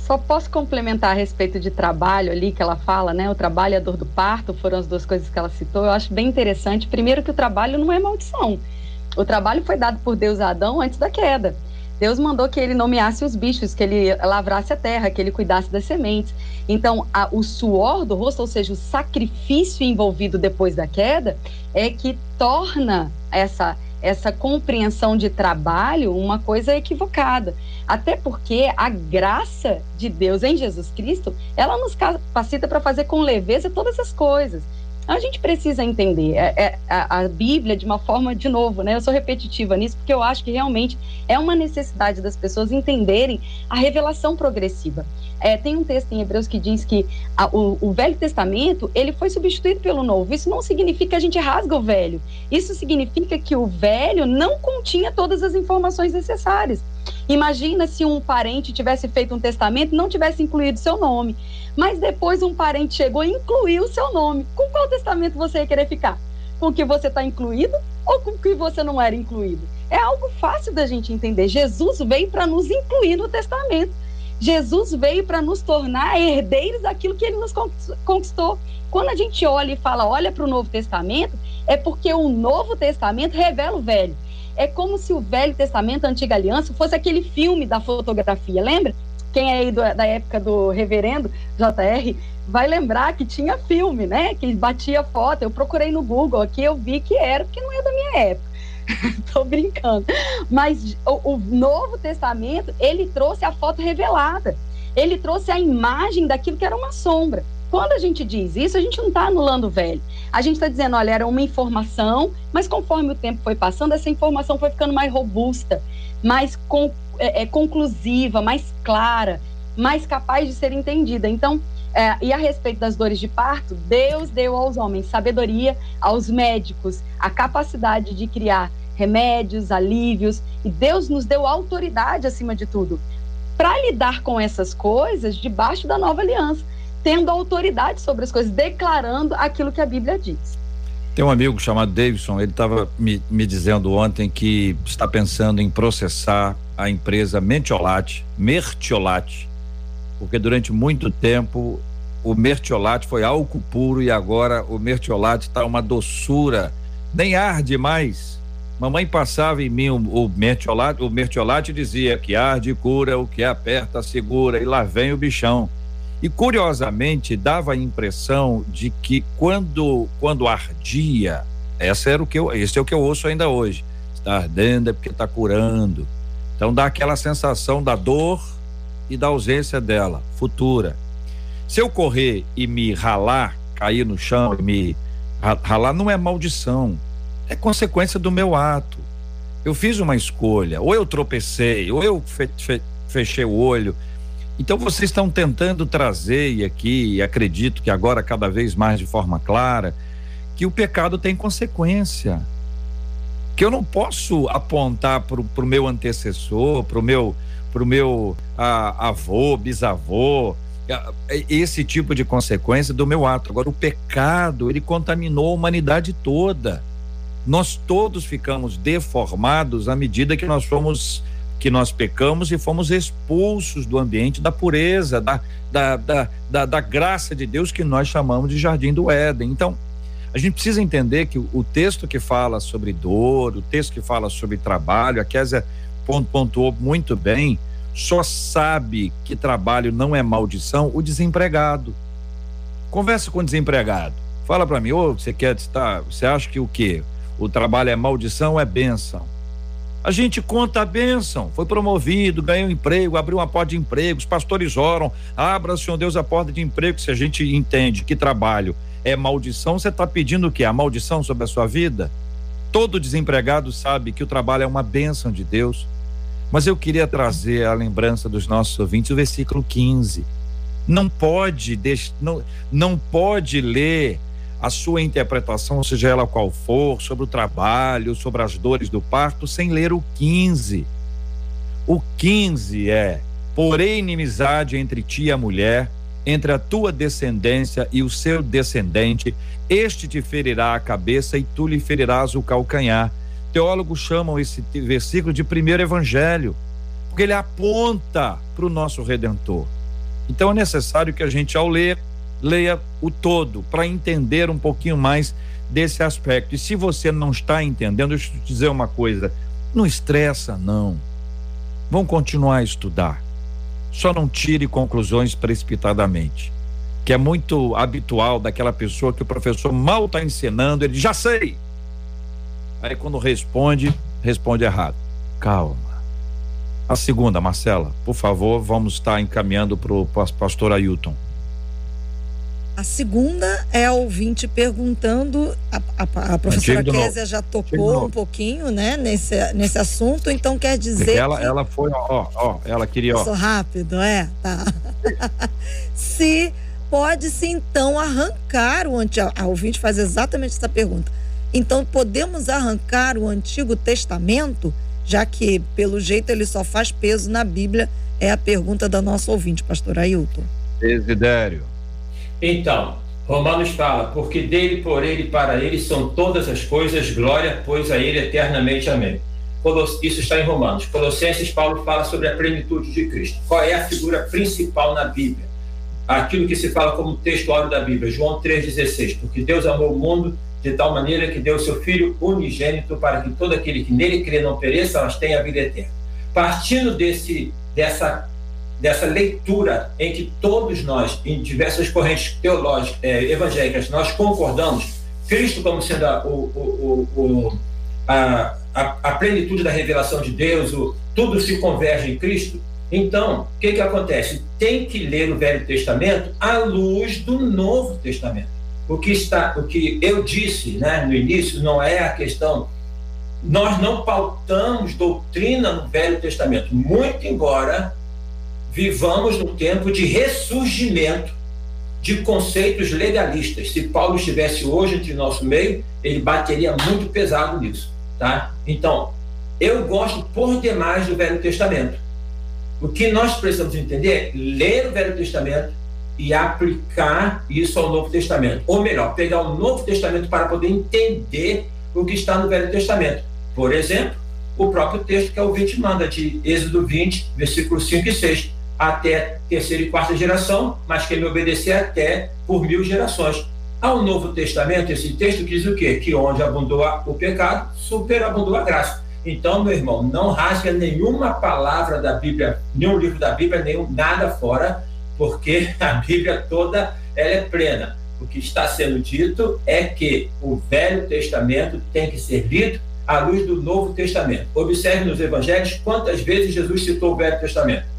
Só posso complementar a respeito de trabalho ali que ela fala, né? O trabalho e a dor do parto foram as duas coisas que ela citou. Eu acho bem interessante. Primeiro que o trabalho não é maldição. O trabalho foi dado por Deus a Adão antes da queda. Deus mandou que ele nomeasse os bichos, que ele lavrasse a terra, que ele cuidasse das sementes. Então, a, o suor do rosto, ou seja, o sacrifício envolvido depois da queda, é que torna essa essa compreensão de trabalho uma coisa equivocada. Até porque a graça de Deus em Jesus Cristo, ela nos capacita para fazer com leveza todas as coisas. A gente precisa entender é, é, a, a, Bíblia de uma forma, de novo, né? Eu sou repetitiva nisso, porque eu acho que realmente é uma necessidade das pessoas entenderem a revelação progressiva. É, tem um texto em Hebreus que diz que a, o, o, Velho Testamento ele foi substituído pelo Novo. Isso não significa que a gente rasga o Velho. Isso significa que o Velho não continha todas as informações necessárias. Imagina se um parente tivesse feito um testamento e não tivesse incluído seu nome mas depois um parente chegou e incluiu o seu nome. Com qual testamento você ia querer ficar? Com o que você está incluído ou com o que você não era incluído? É algo fácil da gente entender. Jesus veio para nos incluir no testamento. Jesus veio para nos tornar herdeiros daquilo que ele nos conquistou. Quando a gente olha e fala, olha para o Novo Testamento, é porque o Novo Testamento revela o Velho. É como se o Velho Testamento, a Antiga Aliança, fosse aquele filme da fotografia, lembra? quem é aí do, da época do reverendo JR vai lembrar que tinha filme, né? Que batia foto. Eu procurei no Google aqui, eu vi que era, porque não é da minha época. Tô brincando. Mas o, o Novo Testamento, ele trouxe a foto revelada. Ele trouxe a imagem daquilo que era uma sombra. Quando a gente diz isso, a gente não está anulando o velho. A gente está dizendo, olha, era uma informação, mas conforme o tempo foi passando, essa informação foi ficando mais robusta, mais com, é, é, conclusiva, mais clara, mais capaz de ser entendida. Então, é, e a respeito das dores de parto, Deus deu aos homens sabedoria, aos médicos a capacidade de criar remédios, alívios, e Deus nos deu autoridade acima de tudo para lidar com essas coisas debaixo da nova aliança, tendo autoridade sobre as coisas, declarando aquilo que a Bíblia diz.
Tem um amigo chamado Davidson, ele estava me, me dizendo ontem que está pensando em processar a empresa Mentiolate, Mertiolate, porque durante muito tempo o Mertiolate foi álcool puro e agora o Mertiolate está uma doçura, nem arde mais. Mamãe passava em mim o, o Mertiolate, o Mertiolate dizia que arde cura, o que aperta segura e lá vem o bichão. E curiosamente dava a impressão de que quando quando ardia, essa era o que eu, esse é o que eu ouço ainda hoje. Está ardendo é porque está curando. Então dá aquela sensação da dor e da ausência dela, futura. Se eu correr e me ralar, cair no chão e me ralar não é maldição, é consequência do meu ato. Eu fiz uma escolha, ou eu tropecei, ou eu fe, fe, fechei o olho, então vocês estão tentando trazer, e aqui acredito que agora cada vez mais de forma clara, que o pecado tem consequência. Que eu não posso apontar para o meu antecessor, para o meu, pro meu a, avô, bisavô, a, esse tipo de consequência do meu ato. Agora, o pecado, ele contaminou a humanidade toda. Nós todos ficamos deformados à medida que nós fomos que nós pecamos e fomos expulsos do ambiente da pureza, da, da, da, da, da graça de Deus que nós chamamos de jardim do Éden. Então, a gente precisa entender que o texto que fala sobre dor, o texto que fala sobre trabalho, a Kézia pontuou muito bem, só sabe que trabalho não é maldição o desempregado. Conversa com o desempregado. Fala para mim, ô, oh, você quer estar, você acha que o quê? O trabalho é maldição ou é bênção? A gente conta a bênção. Foi promovido, ganhou emprego, abriu uma porta de emprego, os pastores oram, abra, Senhor Deus, a porta de emprego. Se a gente entende que trabalho é maldição, você está pedindo o quê? A maldição sobre a sua vida? Todo desempregado sabe que o trabalho é uma bênção de Deus. Mas eu queria trazer a lembrança dos nossos ouvintes o versículo 15. Não pode, não, não pode ler a sua interpretação, seja ela qual for, sobre o trabalho, sobre as dores do parto, sem ler o 15. O 15 é: porém inimizade entre ti e a mulher, entre a tua descendência e o seu descendente, este te ferirá a cabeça e tu lhe ferirás o calcanhar. Teólogos chamam esse versículo de primeiro evangelho, porque ele aponta para o nosso redentor. Então é necessário que a gente, ao ler, leia o todo para entender um pouquinho mais desse aspecto. E se você não está entendendo, deixa eu te dizer uma coisa: não estressa, não. Vão continuar a estudar. Só não tire conclusões precipitadamente. Que é muito habitual daquela pessoa que o professor mal está ensinando, ele já sei. Aí quando responde, responde errado. Calma. A segunda, Marcela, por favor, vamos estar encaminhando para o pastor Ailton.
A segunda é a ouvinte perguntando, a, a, a professora Késia já tocou um pouquinho, né, nesse, nesse assunto, então quer dizer
ela,
que...
Ela foi, ó, ó, ela queria, ó.
Sou rápido, é, tá. Se pode-se então arrancar o antigo, a ouvinte faz exatamente essa pergunta. Então podemos arrancar o Antigo Testamento, já que pelo jeito ele só faz peso na Bíblia, é a pergunta da nossa ouvinte, pastor Ailton.
Desidério.
Então, Romanos fala, porque dele, por ele e para ele são todas as coisas, glória, pois a ele eternamente. Amém. Isso está em Romanos. Colossenses, Paulo fala sobre a plenitude de Cristo. Qual é a figura principal na Bíblia? Aquilo que se fala como textuário da Bíblia, João 3,16. Porque Deus amou o mundo de tal maneira que deu seu Filho unigênito para que todo aquele que nele crê não pereça, mas tenha a vida eterna. Partindo desse, dessa dessa leitura em que todos nós, em diversas correntes teológicas, é, evangélicas, nós concordamos, Cristo como sendo a, o, o, o, a, a, a, plenitude da revelação de Deus, tudo se converge em Cristo, então, o que, que acontece? Tem que ler o Velho Testamento à luz do Novo Testamento. O que, está, o que eu disse né, no início não é a questão. Nós não pautamos doutrina no Velho Testamento, muito embora vivamos no tempo de ressurgimento de conceitos legalistas. Se Paulo estivesse hoje entre nosso meio, ele bateria muito pesado nisso, tá? Então, eu gosto por demais do Velho Testamento. O que nós precisamos entender é ler o Velho Testamento e aplicar isso ao Novo Testamento. Ou melhor, pegar o Novo Testamento para poder entender o que está no Velho Testamento. Por exemplo, o próprio texto que é o 20 manda, de Êxodo 20, versículos 5 e 6 até terceira e quarta geração, mas quem me obedecer até por mil gerações. Ao Novo Testamento, esse texto diz o quê? Que onde abundou o pecado, superabundou a graça. Então, meu irmão, não rasga nenhuma palavra da Bíblia, nenhum livro da Bíblia, nenhum nada fora, porque a Bíblia toda ela é plena. O que está sendo dito é que o Velho Testamento tem que ser lido à luz do Novo Testamento. Observe nos evangelhos quantas vezes Jesus citou o Velho Testamento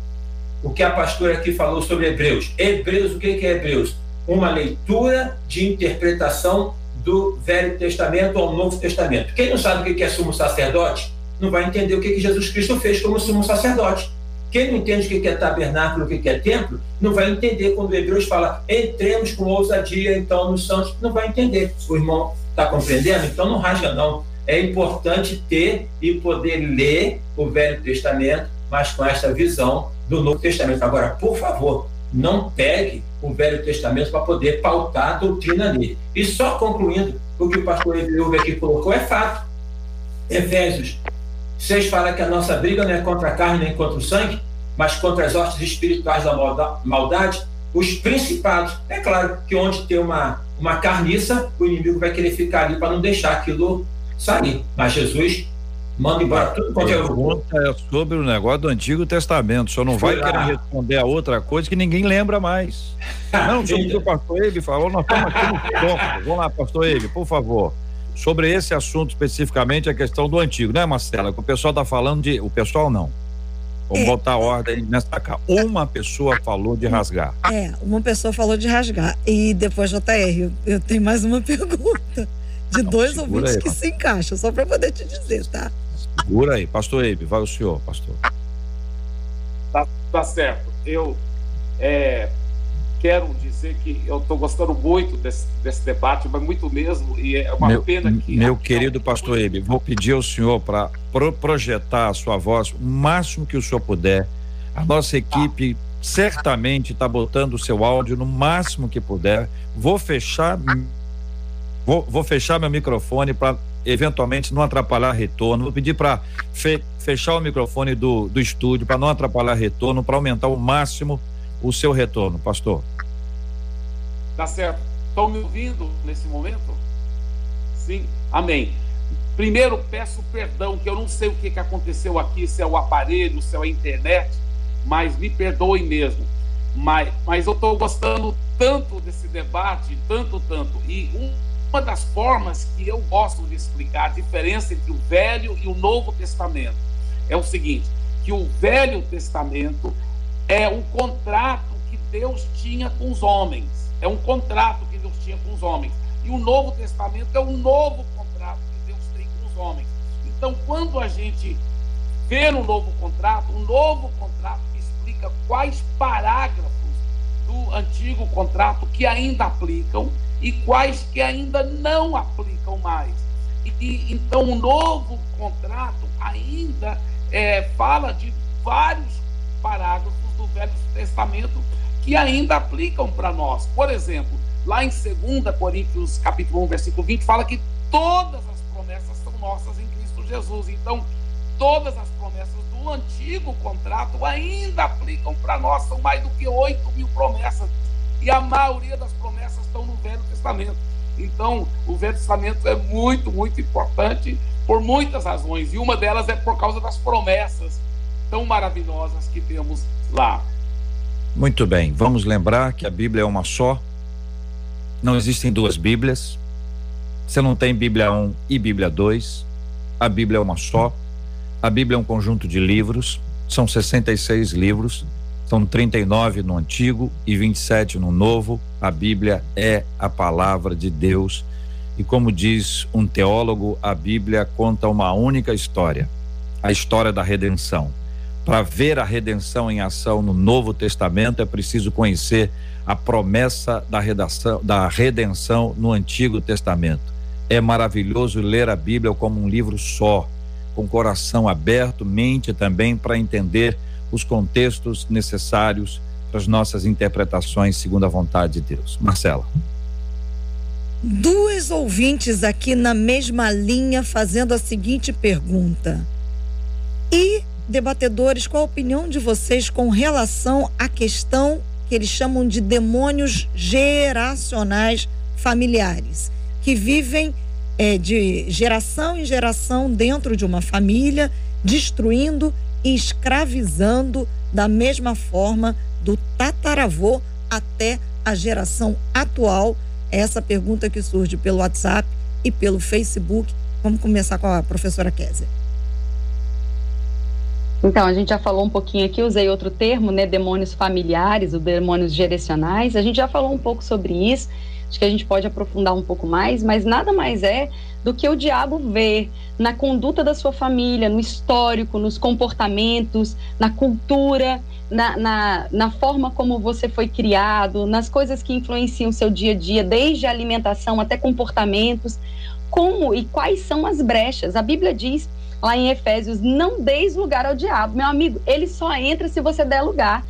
o que a pastora aqui falou sobre Hebreus. Hebreus, o que é Hebreus? Uma leitura de interpretação do Velho Testamento ao Novo Testamento. Quem não sabe o que é sumo sacerdote, não vai entender o que Jesus Cristo fez como sumo sacerdote. Quem não entende o que é tabernáculo, o que é templo, não vai entender quando o Hebreus fala entremos com ousadia então nos santos, não vai entender. O irmão está compreendendo? Então não rasga não. É importante ter e poder ler o Velho Testamento, mas com essa visão do Novo Testamento. Agora, por favor, não pegue o Velho Testamento para poder pautar a doutrina nele. E só concluindo, o que o pastor Eviúva aqui colocou é fato. Efésios 6 fala que a nossa briga não é contra a carne nem contra o sangue, mas contra as hostes espirituais da maldade, os principados. É claro que onde tem uma, uma carniça, o inimigo vai querer ficar ali para não deixar aquilo sair. Mas Jesus Manda embora tudo quanto é
pergunta é sobre o negócio do Antigo Testamento. O senhor não vai querer responder a outra coisa que ninguém lembra mais. não, o que o pastor Ebe falou, nós estamos aqui no ponto. Vamos lá, pastor Ebe, por favor. Sobre esse assunto especificamente, a questão do antigo, né, Marcela? Que o pessoal está falando de. O pessoal não. Vamos é. botar ordem nessa cá. Uma pessoa falou de rasgar.
É, uma pessoa falou de rasgar. E depois, JR, eu, eu tenho mais uma pergunta. De não, dois ouvintes aí, que se encaixam, só para poder te dizer, tá?
Segura aí, pastor Eibe, vai o senhor, pastor.
Tá, tá certo. Eu é, quero dizer que eu estou gostando muito desse, desse, debate, mas muito mesmo, e é uma
meu,
pena que.
Meu querido pastor Eibe, vou pedir ao senhor para pro, projetar a sua voz o máximo que o senhor puder. A nossa equipe certamente está botando o seu áudio no máximo que puder. Vou fechar. Vou, vou fechar meu microfone para eventualmente não atrapalhar retorno. Vou pedir para fe, fechar o microfone do, do estúdio para não atrapalhar retorno, para aumentar ao máximo o seu retorno, pastor.
Tá certo. Estão me ouvindo nesse momento? Sim. Amém. Primeiro, peço perdão, que eu não sei o que, que aconteceu aqui, se é o aparelho, se é a internet, mas me perdoem mesmo. Mas, mas eu estou gostando tanto desse debate, tanto, tanto. E um uma das formas que eu gosto de explicar a diferença entre o Velho e o Novo Testamento é o seguinte: que o Velho Testamento é o contrato que Deus tinha com os homens. É um contrato que Deus tinha com os homens. E o Novo Testamento é um novo contrato que Deus tem com os homens. Então, quando a gente vê no novo contrato, o novo contrato explica quais parágrafos do antigo contrato que ainda aplicam e quais que ainda não aplicam mais. E, então, o novo contrato ainda é, fala de vários parágrafos do Velho Testamento que ainda aplicam para nós. Por exemplo, lá em 2 Coríntios capítulo 1, versículo 20, fala que todas as promessas são nossas em Cristo Jesus. Então, todas as promessas do antigo contrato ainda aplicam para nós, são mais do que 8 mil promessas. E a maioria das promessas estão no Velho Testamento. Então, o Velho Testamento é muito, muito importante por muitas razões. E uma delas é por causa das promessas tão maravilhosas que temos lá.
Muito bem, vamos lembrar que a Bíblia é uma só, não existem duas Bíblias. Você não tem Bíblia 1 e Bíblia 2. A Bíblia é uma só. A Bíblia é um conjunto de livros, são 66 livros, são 39 no Antigo e 27 no Novo. A Bíblia é a palavra de Deus. E como diz um teólogo, a Bíblia conta uma única história, a história da redenção. Para ver a redenção em ação no Novo Testamento é preciso conhecer a promessa da, redação, da redenção no Antigo Testamento. É maravilhoso ler a Bíblia como um livro só com coração aberto, mente também para entender os contextos necessários para as nossas interpretações segundo a vontade de Deus. Marcela.
Duas ouvintes aqui na mesma linha fazendo a seguinte pergunta. E, debatedores, qual a opinião de vocês com relação à questão que eles chamam de demônios geracionais familiares, que vivem é, de geração em geração dentro de uma família, destruindo e escravizando da mesma forma do tataravô até a geração atual. É essa pergunta que surge pelo WhatsApp e pelo Facebook. Vamos começar com a professora Kézia.
Então, a gente já falou um pouquinho aqui, usei outro termo, né? Demônios familiares, ou demônios geracionais. A gente já falou um pouco sobre isso. Acho que a gente pode aprofundar um pouco mais, mas nada mais é do que o diabo vê na conduta da sua família, no histórico, nos comportamentos, na cultura, na, na, na forma como você foi criado, nas coisas que influenciam seu dia a dia, desde a alimentação até comportamentos. Como e quais são as brechas? A Bíblia diz lá em Efésios: não deis lugar ao diabo. Meu amigo, ele só entra se você der lugar.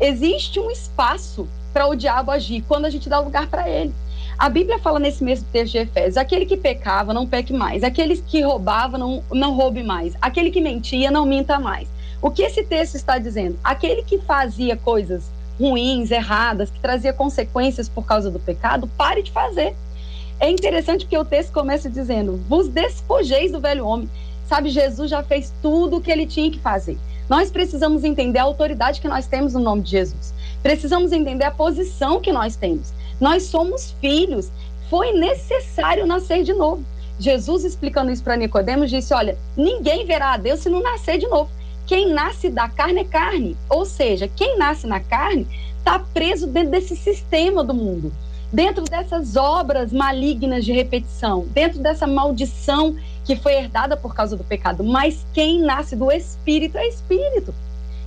Existe um espaço para o diabo agir quando a gente dá lugar para ele. A Bíblia fala nesse mesmo texto de Efésios: aquele que pecava, não peque mais. Aquele que roubava, não, não roube mais. Aquele que mentia, não minta mais. O que esse texto está dizendo? Aquele que fazia coisas ruins, erradas, que trazia consequências por causa do pecado, pare de fazer. É interessante porque o texto começa dizendo: vos despojeis do velho homem. Sabe, Jesus já fez tudo o que ele tinha que fazer. Nós precisamos entender a autoridade que nós temos no nome de Jesus. Precisamos entender a posição que nós temos. Nós somos filhos. Foi necessário nascer de novo. Jesus explicando isso para Nicodemos disse: "Olha, ninguém verá a Deus se não nascer de novo. Quem nasce da carne é carne, ou seja, quem nasce na carne está preso dentro desse sistema do mundo, dentro dessas obras malignas de repetição, dentro dessa maldição que foi herdada por causa do pecado. Mas quem nasce do Espírito é Espírito.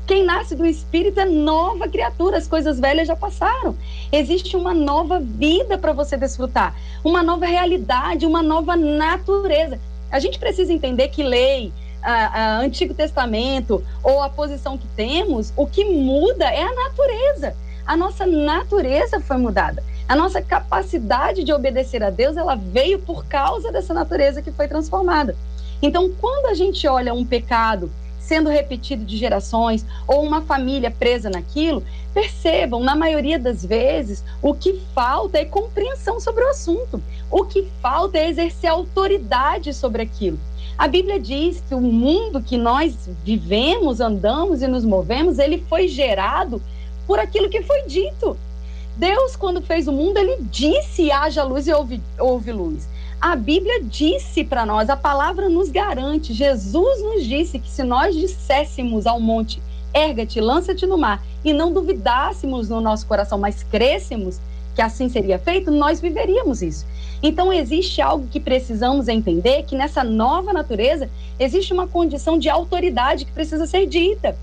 Quem nasce do Espírito é nova criatura, as coisas velhas já passaram. Existe uma nova vida para você desfrutar, uma nova realidade, uma nova natureza. A gente precisa entender que lei, a, a Antigo Testamento ou a posição que temos, o que muda é a natureza. A nossa natureza foi mudada. A nossa capacidade de obedecer a Deus, ela veio por causa dessa natureza que foi transformada. Então, quando a gente olha um pecado sendo repetido de gerações ou uma família presa naquilo, percebam, na maioria das vezes, o que falta é compreensão sobre o assunto. O que falta é exercer autoridade sobre aquilo. A Bíblia diz que o mundo que nós vivemos, andamos e nos movemos, ele foi gerado por aquilo que foi dito. Deus, quando fez o mundo, ele disse: haja luz e houve, houve luz. A Bíblia disse para nós, a palavra nos garante, Jesus nos disse que se nós disséssemos ao monte, erga-te, lança-te no mar, e não duvidássemos no nosso coração, mas crêssemos que assim seria feito, nós viveríamos isso. Então existe algo que precisamos entender, que nessa nova natureza existe uma condição de autoridade que precisa ser dita.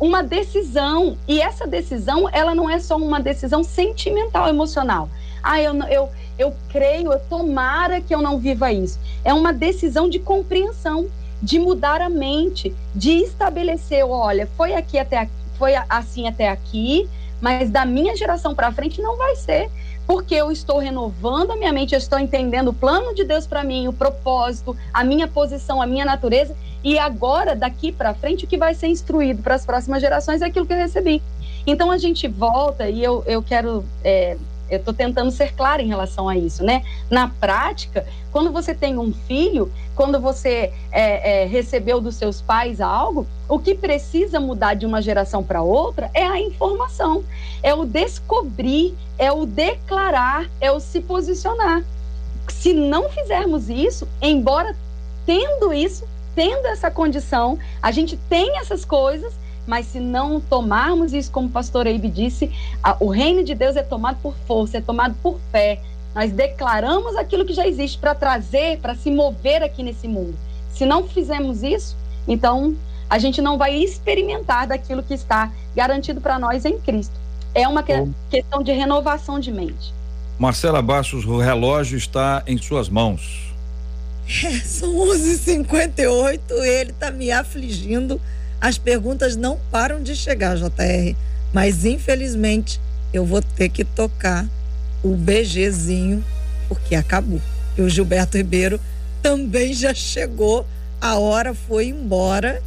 Uma decisão, e essa decisão, ela não é só uma decisão sentimental, emocional. Ah, eu, eu, eu creio, eu tomara que eu não viva isso. É uma decisão de compreensão, de mudar a mente, de estabelecer, olha, foi aqui até aqui, foi assim até aqui, mas da minha geração para frente não vai ser, porque eu estou renovando a minha mente, eu estou entendendo o plano de Deus para mim, o propósito, a minha posição, a minha natureza, e agora daqui para frente o que vai ser instruído para as próximas gerações é aquilo que eu recebi. Então a gente volta e eu, eu quero é, eu estou tentando ser clara em relação a isso, né? Na prática, quando você tem um filho, quando você é, é, recebeu dos seus pais algo, o que precisa mudar de uma geração para outra é a informação, é o descobrir, é o declarar, é o se posicionar. Se não fizermos isso, embora tendo isso, tendo essa condição, a gente tem essas coisas, mas se não tomarmos isso, como o pastor Eibe disse, a, o reino de Deus é tomado por força, é tomado por fé. Nós declaramos aquilo que já existe para trazer, para se mover aqui nesse mundo. Se não fizermos isso, então a gente não vai experimentar daquilo que está garantido para nós em Cristo. É uma que, questão de renovação de mente.
Marcela Bastos, o relógio está em suas mãos.
É, são 11h58, ele está me afligindo as perguntas não param de chegar, JR. Mas infelizmente eu vou ter que tocar o BGzinho, porque acabou. E o Gilberto Ribeiro também já chegou. A hora foi embora.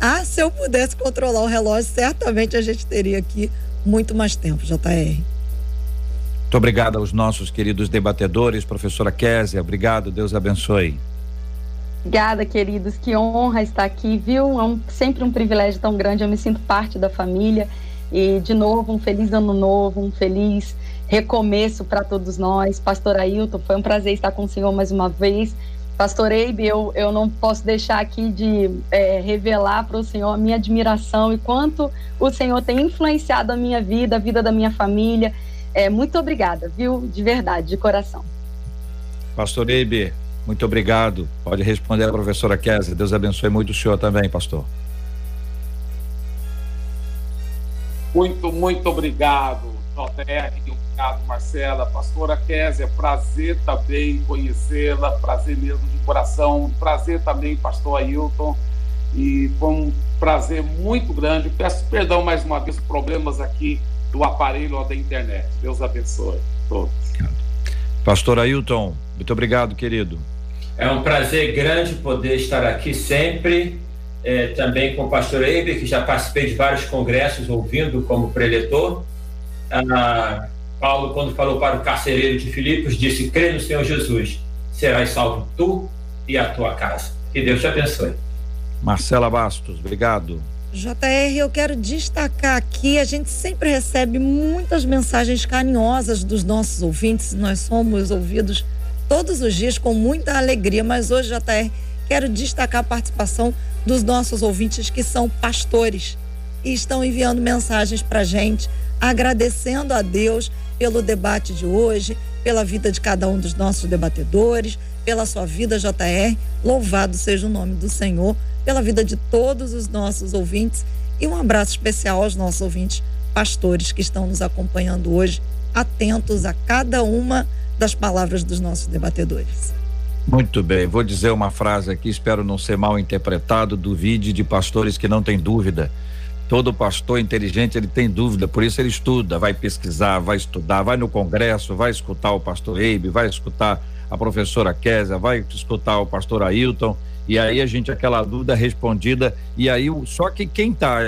Ah, se eu pudesse controlar o relógio, certamente a gente teria aqui muito mais tempo, JR.
Muito obrigado aos nossos queridos debatedores, professora Késia, obrigado, Deus abençoe.
Obrigada, queridos. Que honra estar aqui, viu? É um, sempre um privilégio tão grande. Eu me sinto parte da família. E, de novo, um feliz ano novo, um feliz recomeço para todos nós. Pastor Ailton, foi um prazer estar com o senhor mais uma vez. Pastor Eibe, eu, eu não posso deixar aqui de é, revelar para o senhor a minha admiração e quanto o senhor tem influenciado a minha vida, a vida da minha família. É, muito obrigada, viu? De verdade, de coração.
Pastor Eibe, muito obrigado. Pode responder a professora Kézia. Deus abençoe muito o senhor também, pastor.
Muito, muito obrigado, JR. Obrigado, Marcela. Pastora Kézia, prazer também conhecê-la. Prazer mesmo de coração. Prazer também, pastor Ailton. E foi um prazer muito grande. Peço perdão mais uma vez por problemas aqui do aparelho ou da internet. Deus abençoe todos.
Pastor Ailton, muito obrigado, querido.
É um prazer grande poder estar aqui sempre, é, também com o pastor Eiber, que já participei de vários congressos ouvindo como preletor. Ah, Paulo, quando falou para o carcereiro de Filipos, disse: crê no Senhor Jesus, serás salvo tu e a tua casa. Que Deus te abençoe.
Marcela Bastos, obrigado.
JR, eu quero destacar aqui, a gente sempre recebe muitas mensagens carinhosas dos nossos ouvintes, nós somos ouvidos todos os dias com muita alegria, mas hoje, JR, quero destacar a participação dos nossos ouvintes que são pastores e estão enviando mensagens para gente, agradecendo a Deus pelo debate de hoje, pela vida de cada um dos nossos debatedores, pela sua vida, JR. Louvado seja o nome do Senhor, pela vida de todos os nossos ouvintes e um abraço especial aos nossos ouvintes pastores que estão nos acompanhando hoje, atentos a cada uma das palavras dos nossos debatedores.
Muito bem, vou dizer uma frase aqui, espero não ser mal interpretado, duvide de pastores que não têm dúvida. Todo pastor inteligente ele tem dúvida, por isso ele estuda, vai pesquisar, vai estudar, vai no congresso, vai escutar o pastor Eibe, vai escutar a professora Késia, vai escutar o pastor Ailton, e aí a gente aquela dúvida respondida, e aí só que quem está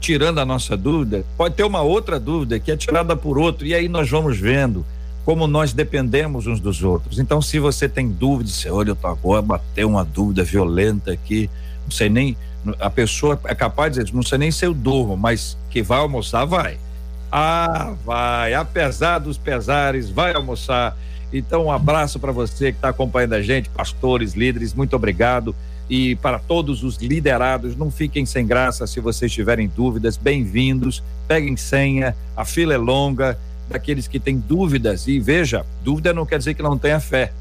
tirando a nossa dúvida pode ter uma outra dúvida que é tirada por outro, e aí nós vamos vendo como nós dependemos uns dos outros. Então, se você tem dúvida, você olha, eu tô agora, bateu uma dúvida violenta aqui, não sei nem, a pessoa é capaz de dizer, não sei nem se eu durmo, mas que vai almoçar, vai. Ah, vai, apesar dos pesares, vai almoçar. Então, um abraço para você que está acompanhando a gente, pastores, líderes, muito obrigado. E para todos os liderados, não fiquem sem graça se vocês tiverem dúvidas, bem-vindos, peguem senha, a fila é longa, daqueles que têm dúvidas. E veja, dúvida não quer dizer que não tenha fé.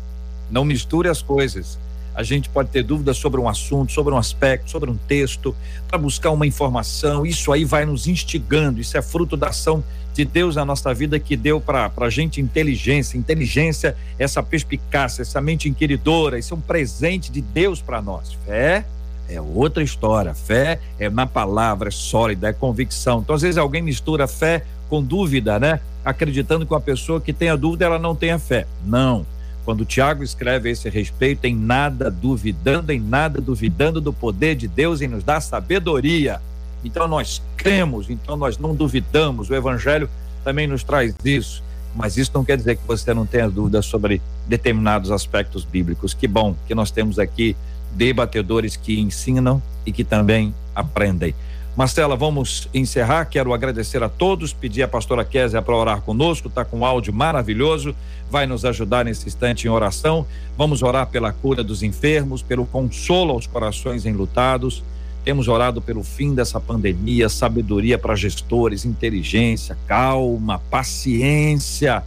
Não misture as coisas. A gente pode ter dúvidas sobre um assunto, sobre um aspecto, sobre um texto, para buscar uma informação. Isso aí vai nos instigando. Isso é fruto da ação de Deus na nossa vida que deu para a gente inteligência. Inteligência, essa perspicácia, essa mente inquiridora. Isso é um presente de Deus para nós. Fé é outra história. Fé é na palavra, é sólida, é convicção. Então, às vezes, alguém mistura fé com dúvida, né? Acreditando que uma pessoa que tenha dúvida, ela não tenha fé. Não. Quando Tiago escreve a esse respeito, em nada duvidando, em nada duvidando do poder de Deus em nos dar sabedoria. Então nós cremos, então nós não duvidamos. O Evangelho também nos traz isso. Mas isso não quer dizer que você não tenha dúvida sobre determinados aspectos bíblicos. Que bom que nós temos aqui debatedores que ensinam e que também aprendem. Marcela, vamos encerrar. Quero agradecer a todos, pedir a pastora Kézia para orar conosco, está com um áudio maravilhoso, vai nos ajudar nesse instante em oração. Vamos orar pela cura dos enfermos, pelo consolo aos corações enlutados. Temos orado pelo fim dessa pandemia, sabedoria para gestores, inteligência, calma, paciência.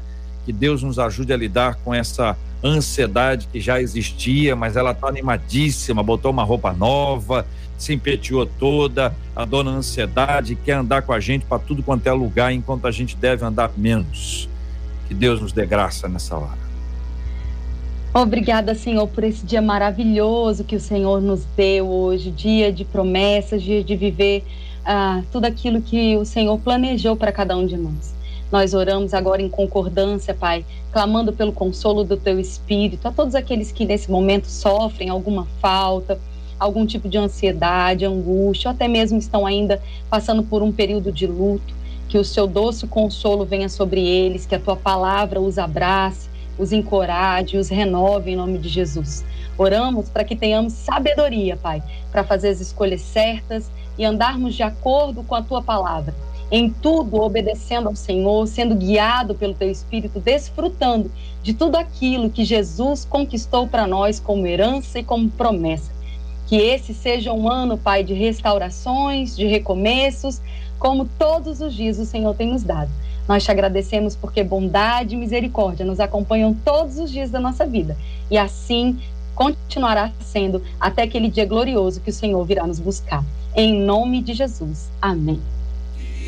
Que Deus nos ajude a lidar com essa ansiedade que já existia, mas ela está animadíssima, botou uma roupa nova, se empeteou toda, a dona ansiedade quer andar com a gente para tudo quanto é lugar, enquanto a gente deve andar menos. Que Deus nos dê graça nessa hora.
Obrigada, Senhor, por esse dia maravilhoso que o Senhor nos deu hoje, dia de promessas, dia de viver ah, tudo aquilo que o Senhor planejou para cada um de nós. Nós oramos agora em concordância, Pai, clamando pelo consolo do Teu Espírito a todos aqueles que nesse momento sofrem alguma falta, algum tipo de ansiedade, angústia, ou até mesmo estão ainda passando por um período de luto, que o seu doce consolo venha sobre eles, que a tua palavra os abrace, os encoraje, os renove em nome de Jesus. Oramos para que tenhamos sabedoria, Pai, para fazer as escolhas certas e andarmos de acordo com a tua palavra. Em tudo obedecendo ao Senhor, sendo guiado pelo teu espírito, desfrutando de tudo aquilo que Jesus conquistou para nós como herança e como promessa. Que esse seja um ano, Pai, de restaurações, de recomeços, como todos os dias o Senhor tem nos dado. Nós te agradecemos porque bondade e misericórdia nos acompanham todos os dias da nossa vida. E assim continuará sendo até aquele dia glorioso que o Senhor virá nos buscar. Em nome de Jesus. Amém.